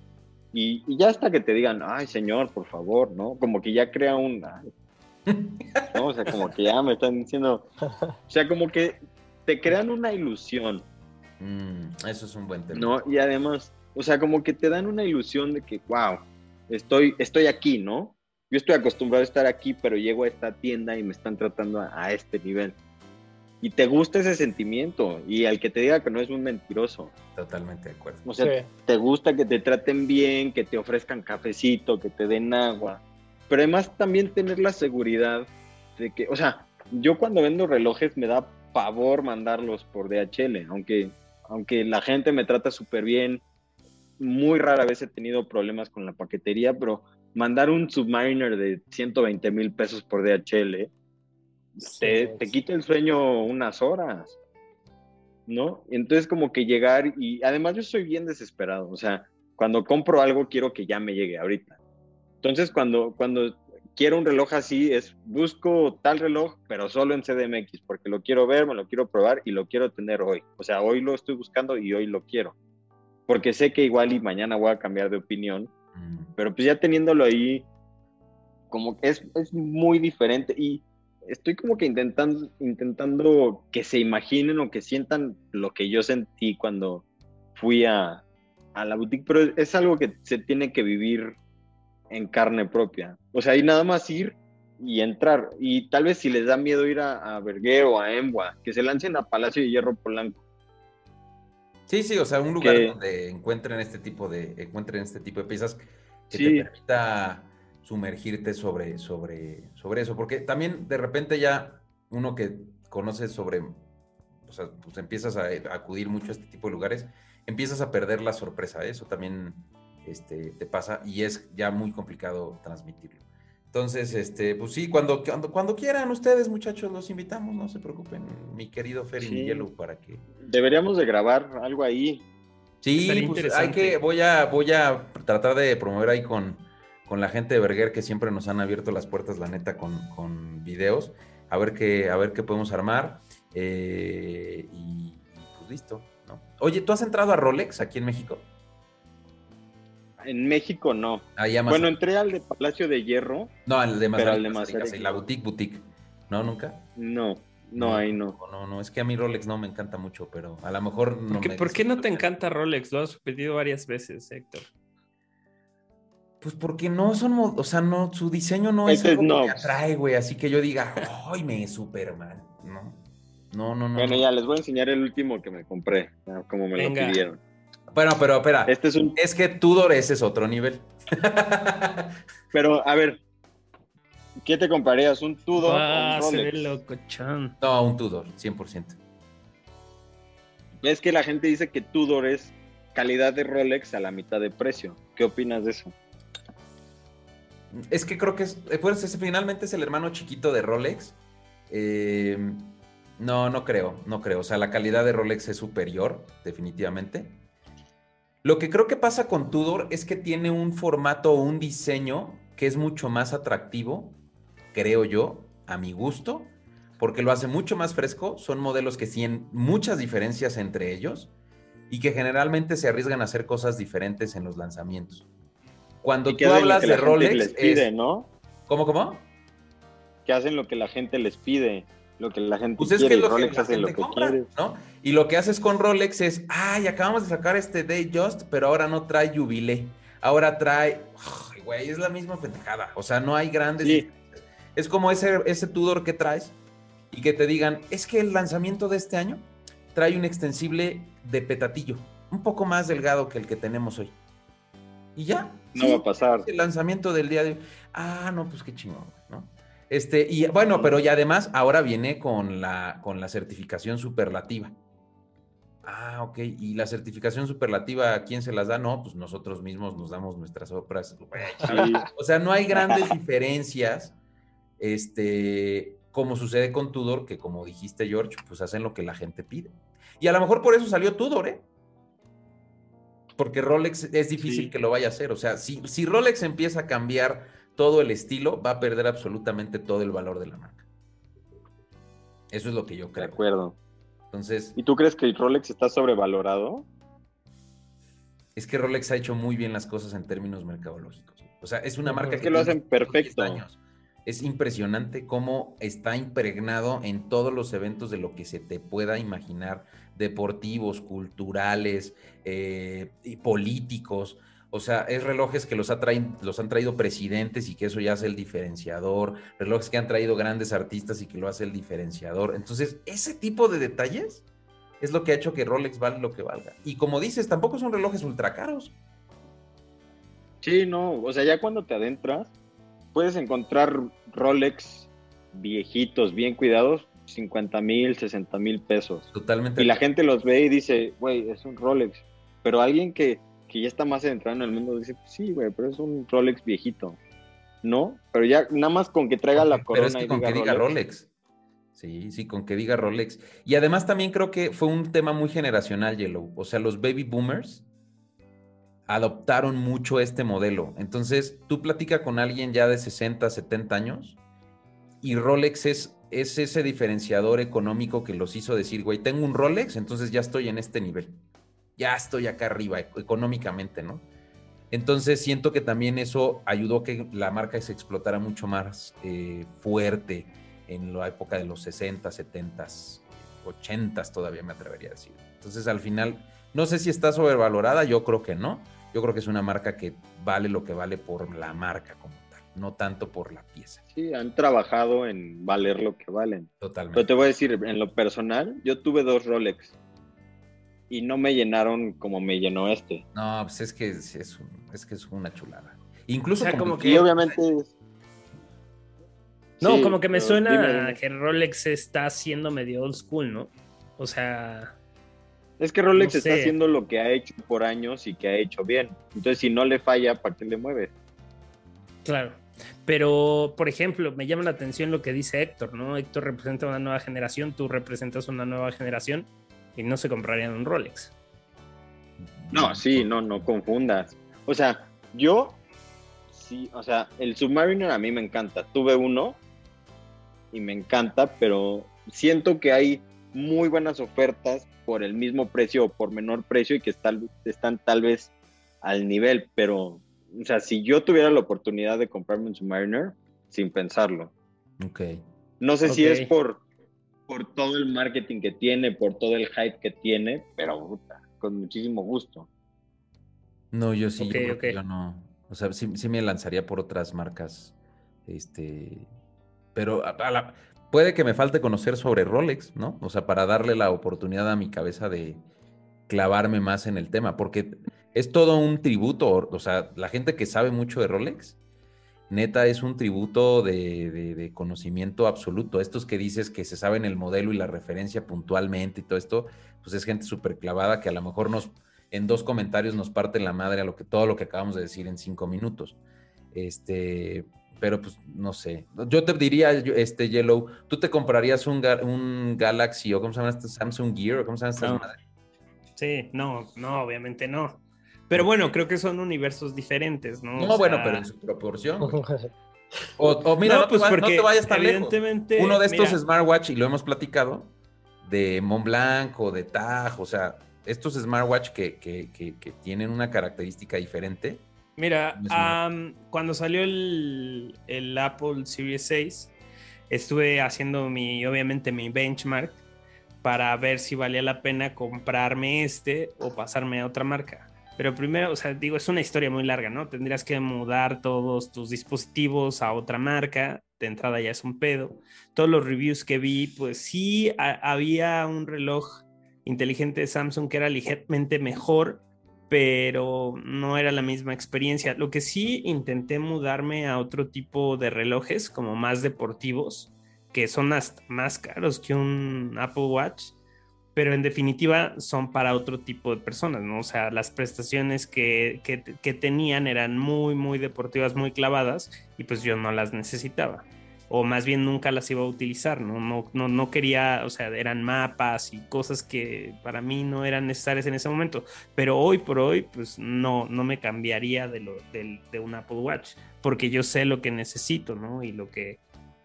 Speaker 3: y, ya hasta que te digan, ay, señor, por favor, ¿no? Como que ya crea un... ¿no? O sea, como que ya me están diciendo... O sea, como que te crean una ilusión.
Speaker 1: Mm, eso es un buen tema.
Speaker 3: ¿No? Y además, o sea, como que te dan una ilusión de que, wow, estoy, estoy aquí, ¿no? Yo estoy acostumbrado a estar aquí, pero llego a esta tienda y me están tratando a este nivel y te gusta ese sentimiento y al que te diga que no es un mentiroso.
Speaker 1: Totalmente de acuerdo.
Speaker 3: O sea, te gusta que te traten bien, que te ofrezcan cafecito, que te den agua, pero además también tener la seguridad de que, o sea, yo cuando vendo relojes me da pavor mandarlos por DHL, aunque, aunque la gente me trata súper bien, muy rara vez he tenido problemas con la paquetería, pero mandar un Submariner de 120 mil pesos por DHL, te, quita el sueño unas horas, ¿no? Entonces como que llegar y además yo soy bien desesperado, o sea, cuando compro algo quiero que ya me llegue ahorita. Entonces cuando, cuando quiero un reloj así es busco tal reloj, pero solo en CDMX, porque lo quiero ver, me lo quiero probar y lo quiero tener hoy. O sea, hoy lo estoy buscando y hoy lo quiero. Porque sé que igual y mañana voy a cambiar de opinión, mm. pero pues ya teniéndolo ahí, como que es, es muy diferente. Y estoy como que intentando, intentando que se imaginen o que sientan lo que yo sentí cuando fui a, a la boutique, pero es algo que se tiene que vivir en carne propia. O sea, hay nada más ir y entrar. Y tal vez si les da miedo ir a, a o a Embua, que se lancen a Palacio de Hierro Polanco.
Speaker 1: Sí, sí, o sea, un lugar donde encuentren este tipo de, encuentren este tipo de piezas que te permita sumergirte sobre, sobre, sobre eso. Porque también de repente ya uno que conoce sobre, o sea, pues empiezas a, acudir mucho a este tipo de lugares, empiezas a perder la sorpresa. Eso también este, te pasa y es ya muy complicado transmitirlo. Entonces, este, pues sí, cuando, cuando, cuando quieran ustedes, muchachos, los invitamos, no se preocupen, mi querido Ferry sí. para que.
Speaker 3: Deberíamos de grabar algo ahí.
Speaker 1: Sí, pues hay que, voy a, voy a tratar de promover ahí con, con la gente de Berger que siempre nos han abierto las puertas, la neta, con, con videos. A ver qué, a ver qué podemos armar. Eh, y, pues listo, ¿no? Oye, ¿tú has entrado a Rolex aquí en México?
Speaker 3: En México no. Bueno, entré al de Palacio de Hierro.
Speaker 1: No, al de Mazarik, la boutique boutique. ¿No, nunca?
Speaker 3: No, no, ahí no.
Speaker 1: No, no, es que a mí Rolex no me encanta mucho, pero a lo mejor no
Speaker 2: ¿Por qué, ¿por qué no te encanta Rolex? Lo has pedido varias veces, Héctor.
Speaker 1: Pues porque no son, o sea, no, su diseño no es algo no. que atrae, güey, así que yo diga, ¡ay, me Superman! No, no, no, no.
Speaker 3: Bueno, ya les voy a enseñar el último que me compré, como me lo pidieron.
Speaker 1: Bueno, pero espera. Este es, un... es que Tudor ese es otro nivel.
Speaker 3: pero, a ver, ¿qué te comprarías? ¿Un Tudor
Speaker 2: ah, o un Rolex?
Speaker 1: No, un Tudor, 100%.
Speaker 3: Es que la gente dice que Tudor es calidad de Rolex a la mitad de precio. ¿Qué opinas de eso?
Speaker 1: Es que creo que es, eh, pues, finalmente es el hermano chiquito de Rolex. Eh, no, no creo, no creo. O sea, la calidad de Rolex es superior, definitivamente. Lo que creo que pasa con Tudor es que tiene un formato o un diseño que es mucho más atractivo, creo yo, a mi gusto, porque lo hace mucho más fresco. Son modelos que tienen muchas diferencias entre ellos y que generalmente se arriesgan a hacer cosas diferentes en los lanzamientos. Cuando tú hablas de Rolex, les pide, ¿no? ¿Cómo, cómo?
Speaker 3: Que hacen lo que la gente les pide lo que la gente pues es quiere, que lo Rolex que hace lo que quiere.
Speaker 1: ¿no? Y lo que haces con Rolex es, ay, acabamos de sacar este Day Just, pero ahora no trae Jubilee. Ahora trae, güey, es la misma pendejada. O sea, no hay grandes. Es como ese, ese Tudor que traes y que te digan, es que el lanzamiento de este año trae un extensible de petatillo, un poco más delgado que el que tenemos hoy. Y ya.
Speaker 3: No va a pasar.
Speaker 1: El lanzamiento del día de hoy. Ah, no, pues qué chingón, ¿no? Este, y bueno, pero y además ahora viene con la, con la certificación superlativa. Ah, ok. ¿Y la certificación superlativa a quién se las da? No, pues nosotros mismos nos damos nuestras obras. O sea, no hay grandes diferencias, este, como sucede con Tudor, que como dijiste, George, pues hacen lo que la gente pide. Y a lo mejor por eso salió Tudor, ¿eh? Porque Rolex es difícil que lo vaya a hacer. O sea, si, si Rolex empieza a cambiar todo el estilo, va a perder absolutamente todo el valor de la marca. Eso es lo que yo creo.
Speaker 3: De acuerdo.
Speaker 1: Entonces.
Speaker 3: ¿Y tú crees que Rolex está sobrevalorado?
Speaker 1: Es que Rolex ha hecho muy bien las cosas en términos mercadológicos. O sea, es una marca
Speaker 3: que, lo hacen perfecto. Años.
Speaker 1: Es impresionante cómo está impregnado en todos los eventos de lo que se te pueda imaginar, deportivos, culturales, eh, y políticos. O sea, es relojes que los, ha los han traído presidentes y que eso ya hace el diferenciador, relojes que han traído grandes artistas y que lo hace el diferenciador. Entonces, ese tipo de detalles es lo que ha hecho que Rolex valga lo que valga. Y como dices, tampoco son relojes ultra caros.
Speaker 3: Sí, no, o sea, ya cuando te adentras, puedes encontrar Rolex viejitos, bien cuidados, 50 mil, 60 mil pesos.
Speaker 1: Totalmente.
Speaker 3: Y la gente los ve y dice, güey, es un Rolex. Pero alguien que que ya está más centrado en el mundo, dice, pues sí, güey, pero es un Rolex viejito. ¿No? Pero ya nada más con que traiga la corona.
Speaker 1: Pero es que con que diga Rolex. Sí, sí, con que diga Rolex. Y además también creo que fue un tema muy generacional, Yellow. O sea, los baby boomers adoptaron mucho este modelo. Entonces, tú platica con alguien ya de 60, 70 años y Rolex es, es ese diferenciador económico que los hizo decir, güey, tengo un Rolex, entonces ya estoy en este nivel ya estoy acá arriba económicamente, ¿no? Entonces siento que también eso ayudó a que la marca se explotara mucho más eh, fuerte en la época de los 60, 70, 80 todavía me atrevería a decir. Entonces al final No sé si está sobrevalorada, yo creo que no. Yo creo que es una marca que vale lo que vale por la marca como tal, no tanto por la pieza.
Speaker 3: Sí, han trabajado en valer lo que valen.
Speaker 1: Totalmente.
Speaker 3: Pero te voy a decir, en lo personal, yo tuve dos Rolex y no me llenaron como me llenó este.
Speaker 1: No, pues es que es, es que es una chulada. Incluso
Speaker 3: como, que... obviamente...
Speaker 2: No, como que me suena que Rolex está haciendo medio old school, ¿no? O sea...
Speaker 3: Es que Rolex está haciendo lo que ha hecho por años y que ha hecho bien. Entonces, si no le falla, ¿para qué le mueve?
Speaker 2: Claro. Pero, por ejemplo, me llama la atención lo que dice Héctor, ¿no? Héctor representa una nueva generación, tú representas una nueva generación y no se comprarían un Rolex.
Speaker 3: No, sí, no, no confundas. O sea, yo sí, o sea, el Submariner a mí me encanta. Tuve uno y me encanta, pero siento que hay muy buenas ofertas por el mismo precio o por menor precio y que están, están tal vez al nivel, pero, o sea, si yo tuviera la oportunidad de comprarme un Submariner, sin pensarlo.
Speaker 1: Ok.
Speaker 3: No sé si es por por todo el marketing que tiene, por todo el hype que tiene, pero con muchísimo gusto.
Speaker 1: No, yo sí, yo, no. O sea, sí, me lanzaría por otras marcas. Este. Pero puede que me falte conocer sobre Rolex, ¿no? O sea, para darle la oportunidad a mi cabeza de clavarme más en el tema, porque es todo un tributo. O sea, la gente que sabe mucho de Rolex neta es un tributo de, conocimiento absoluto. Estos que dices que se saben el modelo y la referencia puntualmente y todo esto, pues es gente súper clavada que a lo mejor nos en dos comentarios nos parten la madre a lo que todo lo que acabamos de decir en cinco minutos. Este, pero pues no sé. Yo te diría, este Yellow, ¿tú te comprarías un, un Galaxy o cómo se llama este Samsung Gear o cómo se llama esta madre?
Speaker 2: Sí, no, no, obviamente no. Pero bueno, creo que son universos diferentes, ¿no?
Speaker 1: No, bueno, pero en su proporción. O, mira, no, pues te, porque vayas tan evidentemente, Uno de estos smartwatch, y lo hemos platicado, de Montblanc o de TAG, o sea, estos smartwatch que, que, que, tienen una característica diferente.
Speaker 2: Mira, cuando salió el, el, Apple Series 6, estuve haciendo mi, obviamente, mi benchmark para ver si valía la pena comprarme este o pasarme a otra marca. Pero primero, o sea, digo, es una historia muy larga, ¿no? Tendrías que mudar todos tus dispositivos a otra marca. De entrada ya es un pedo. Todos los reviews que vi, pues sí había un reloj inteligente de Samsung que era ligeramente mejor, pero no era la misma experiencia. Lo que sí intenté mudarme a otro tipo de relojes, como más deportivos, que son más caros que un Apple Watch pero en definitiva son para otro tipo de personas, ¿no? O sea, las prestaciones que, que, tenían eran muy, muy deportivas, muy clavadas, y pues yo no las necesitaba. O más bien nunca las iba a utilizar, ¿no? No, no, no quería, o sea, eran mapas y cosas que para mí no eran necesarias en ese momento. Pero hoy por hoy, pues no, no me cambiaría de, lo, de, de un Apple Watch, porque yo sé lo que necesito, ¿no? Y lo que,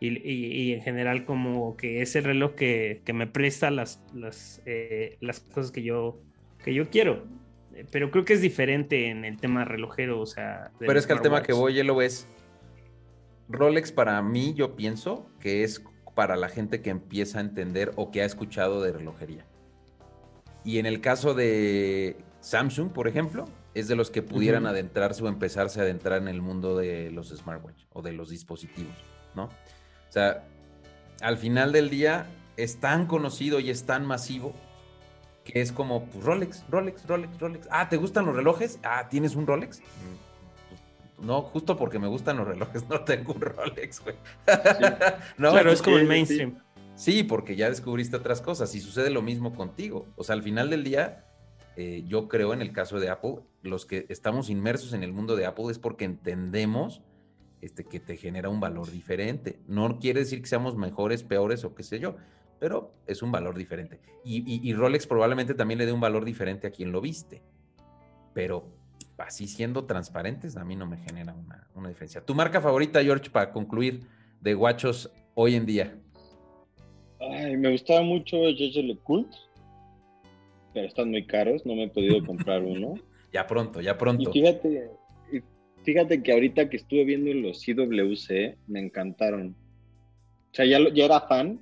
Speaker 2: y, en general como que es el reloj que, me presta las, las, eh, las, cosas que yo, que yo quiero. Pero creo que es diferente en el tema relojero, o sea...
Speaker 1: Pero es que el tema que voy, lo es... Rolex para mí yo pienso que es para la gente que empieza a entender o que ha escuchado de relojería. Y en el caso de Samsung, por ejemplo, es de los que pudieran adentrarse o empezarse a adentrar en el mundo de los smartwatch o de los dispositivos, ¿no? O sea, al final del día es tan conocido y es tan masivo que es como pues, Rolex, Rolex, Rolex, Rolex. Ah, ¿te gustan los relojes? Ah, ¿tienes un Rolex? Mm, no, justo porque me gustan los relojes, no tengo un Rolex, güey.
Speaker 2: no, claro, es como el mainstream.
Speaker 1: Sí, porque ya descubriste otras cosas y sucede lo mismo contigo. O sea, al final del día, eh, yo creo en el caso de Apple, los que estamos inmersos en el mundo de Apple es porque entendemos este, que te genera un valor diferente. No quiere decir que seamos mejores, peores o qué sé yo, pero es un valor diferente. Y, Rolex probablemente también le dé un valor diferente a quien lo viste. Pero así siendo transparentes, a mí no me genera una, diferencia. ¿Tu marca favorita, George, para concluir, de guachos hoy en día?
Speaker 3: Ay, me gustaba mucho George LeCoultre, pero están muy caros, no me he podido comprar uno.
Speaker 1: ya pronto, ya pronto.
Speaker 3: Y fíjate, Fíjate que ahorita que estuve viendo los CWC, me encantaron. O sea, ya, ya era fan,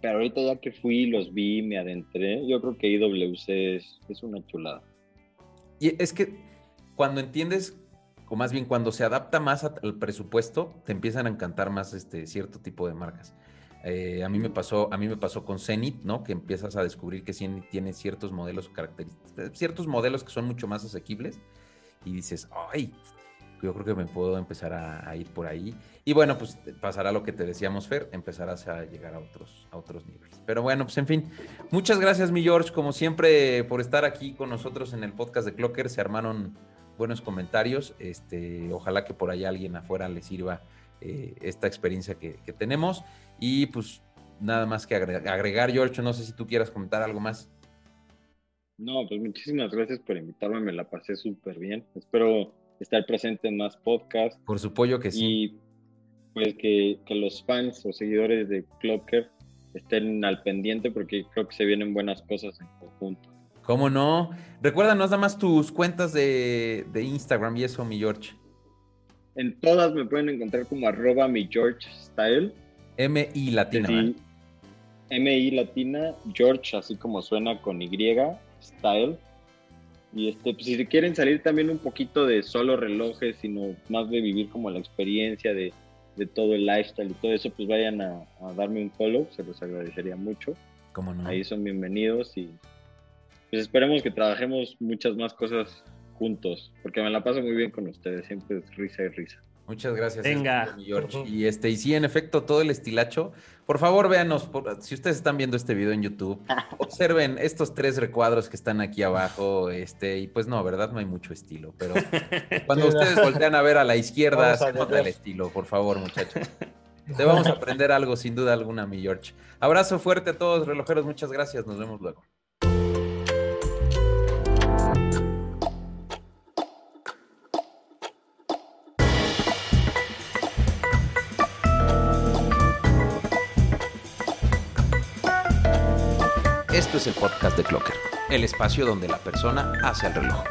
Speaker 3: Pero ahorita ya que fui, los vi, me adentré, yo creo que IWC es, es una chulada.
Speaker 1: Y es que cuando entiendes, o más bien cuando se adapta más al presupuesto, te empiezan a encantar más este cierto tipo de marcas. Eh, a mí me pasó, a mí me pasó con Zenit, ¿no? Que empiezas a descubrir que Zenit tiene ciertos modelos característicos, ciertos modelos que son mucho más asequibles y dices, ay, yo creo que me puedo empezar a, ir por ahí. Y bueno, pues pasará lo que te decíamos, Fer, empezarás a llegar a otros, a otros niveles. Pero bueno, pues en fin, muchas gracias, mi George, como siempre, por estar aquí con nosotros en el podcast de Clocker. Se armaron buenos comentarios. Este, ojalá que por allá alguien afuera le sirva eh, esta experiencia que, que tenemos. Y pues nada más que agregar, George, no sé si tú quieras comentar algo más.
Speaker 3: No, pues muchísimas gracias por invitarme, me la pasé súper bien. Espero estar presente en más podcasts.
Speaker 1: Por supuesto que sí.
Speaker 3: Y pues que, los fans o seguidores de Clocker estén al pendiente porque creo que se vienen buenas cosas en conjunto.
Speaker 1: ¿Cómo no? Recuérdanos nada más tus cuentas de, de Instagram y eso, mi George.
Speaker 3: En todas me pueden encontrar como arroba mi George Style.
Speaker 1: M-I latina.
Speaker 3: M-I latina, George, así como suena con Y, Style. Y este, pues, si quieren salir también un poquito de solo relojes, sino más de vivir como la experiencia de, todo el lifestyle y todo eso, pues vayan a, darme un follow, se los agradecería mucho.
Speaker 1: ¿Cómo no?
Speaker 3: Ahí son bienvenidos y pues esperemos que trabajemos muchas más cosas juntos, porque me la paso muy bien con ustedes, siempre es risa y risa.
Speaker 1: Muchas gracias.
Speaker 2: Venga.
Speaker 1: George. Y este, y sí, en efecto, todo el estilacho. Por favor, véanos, si ustedes están viendo este video en YouTube, observen estos tres recuadros que están aquí abajo. Este, y pues no, ¿verdad? No hay mucho estilo. Pero cuando ustedes voltean a ver a la izquierda, se nota el estilo, por favor, muchachos. Te vamos a aprender algo, sin duda alguna, mi George. Abrazo fuerte a todos, relojeros. Muchas gracias. Nos vemos luego. Esto es el podcast de Clocker, el espacio donde la persona hace el reloj.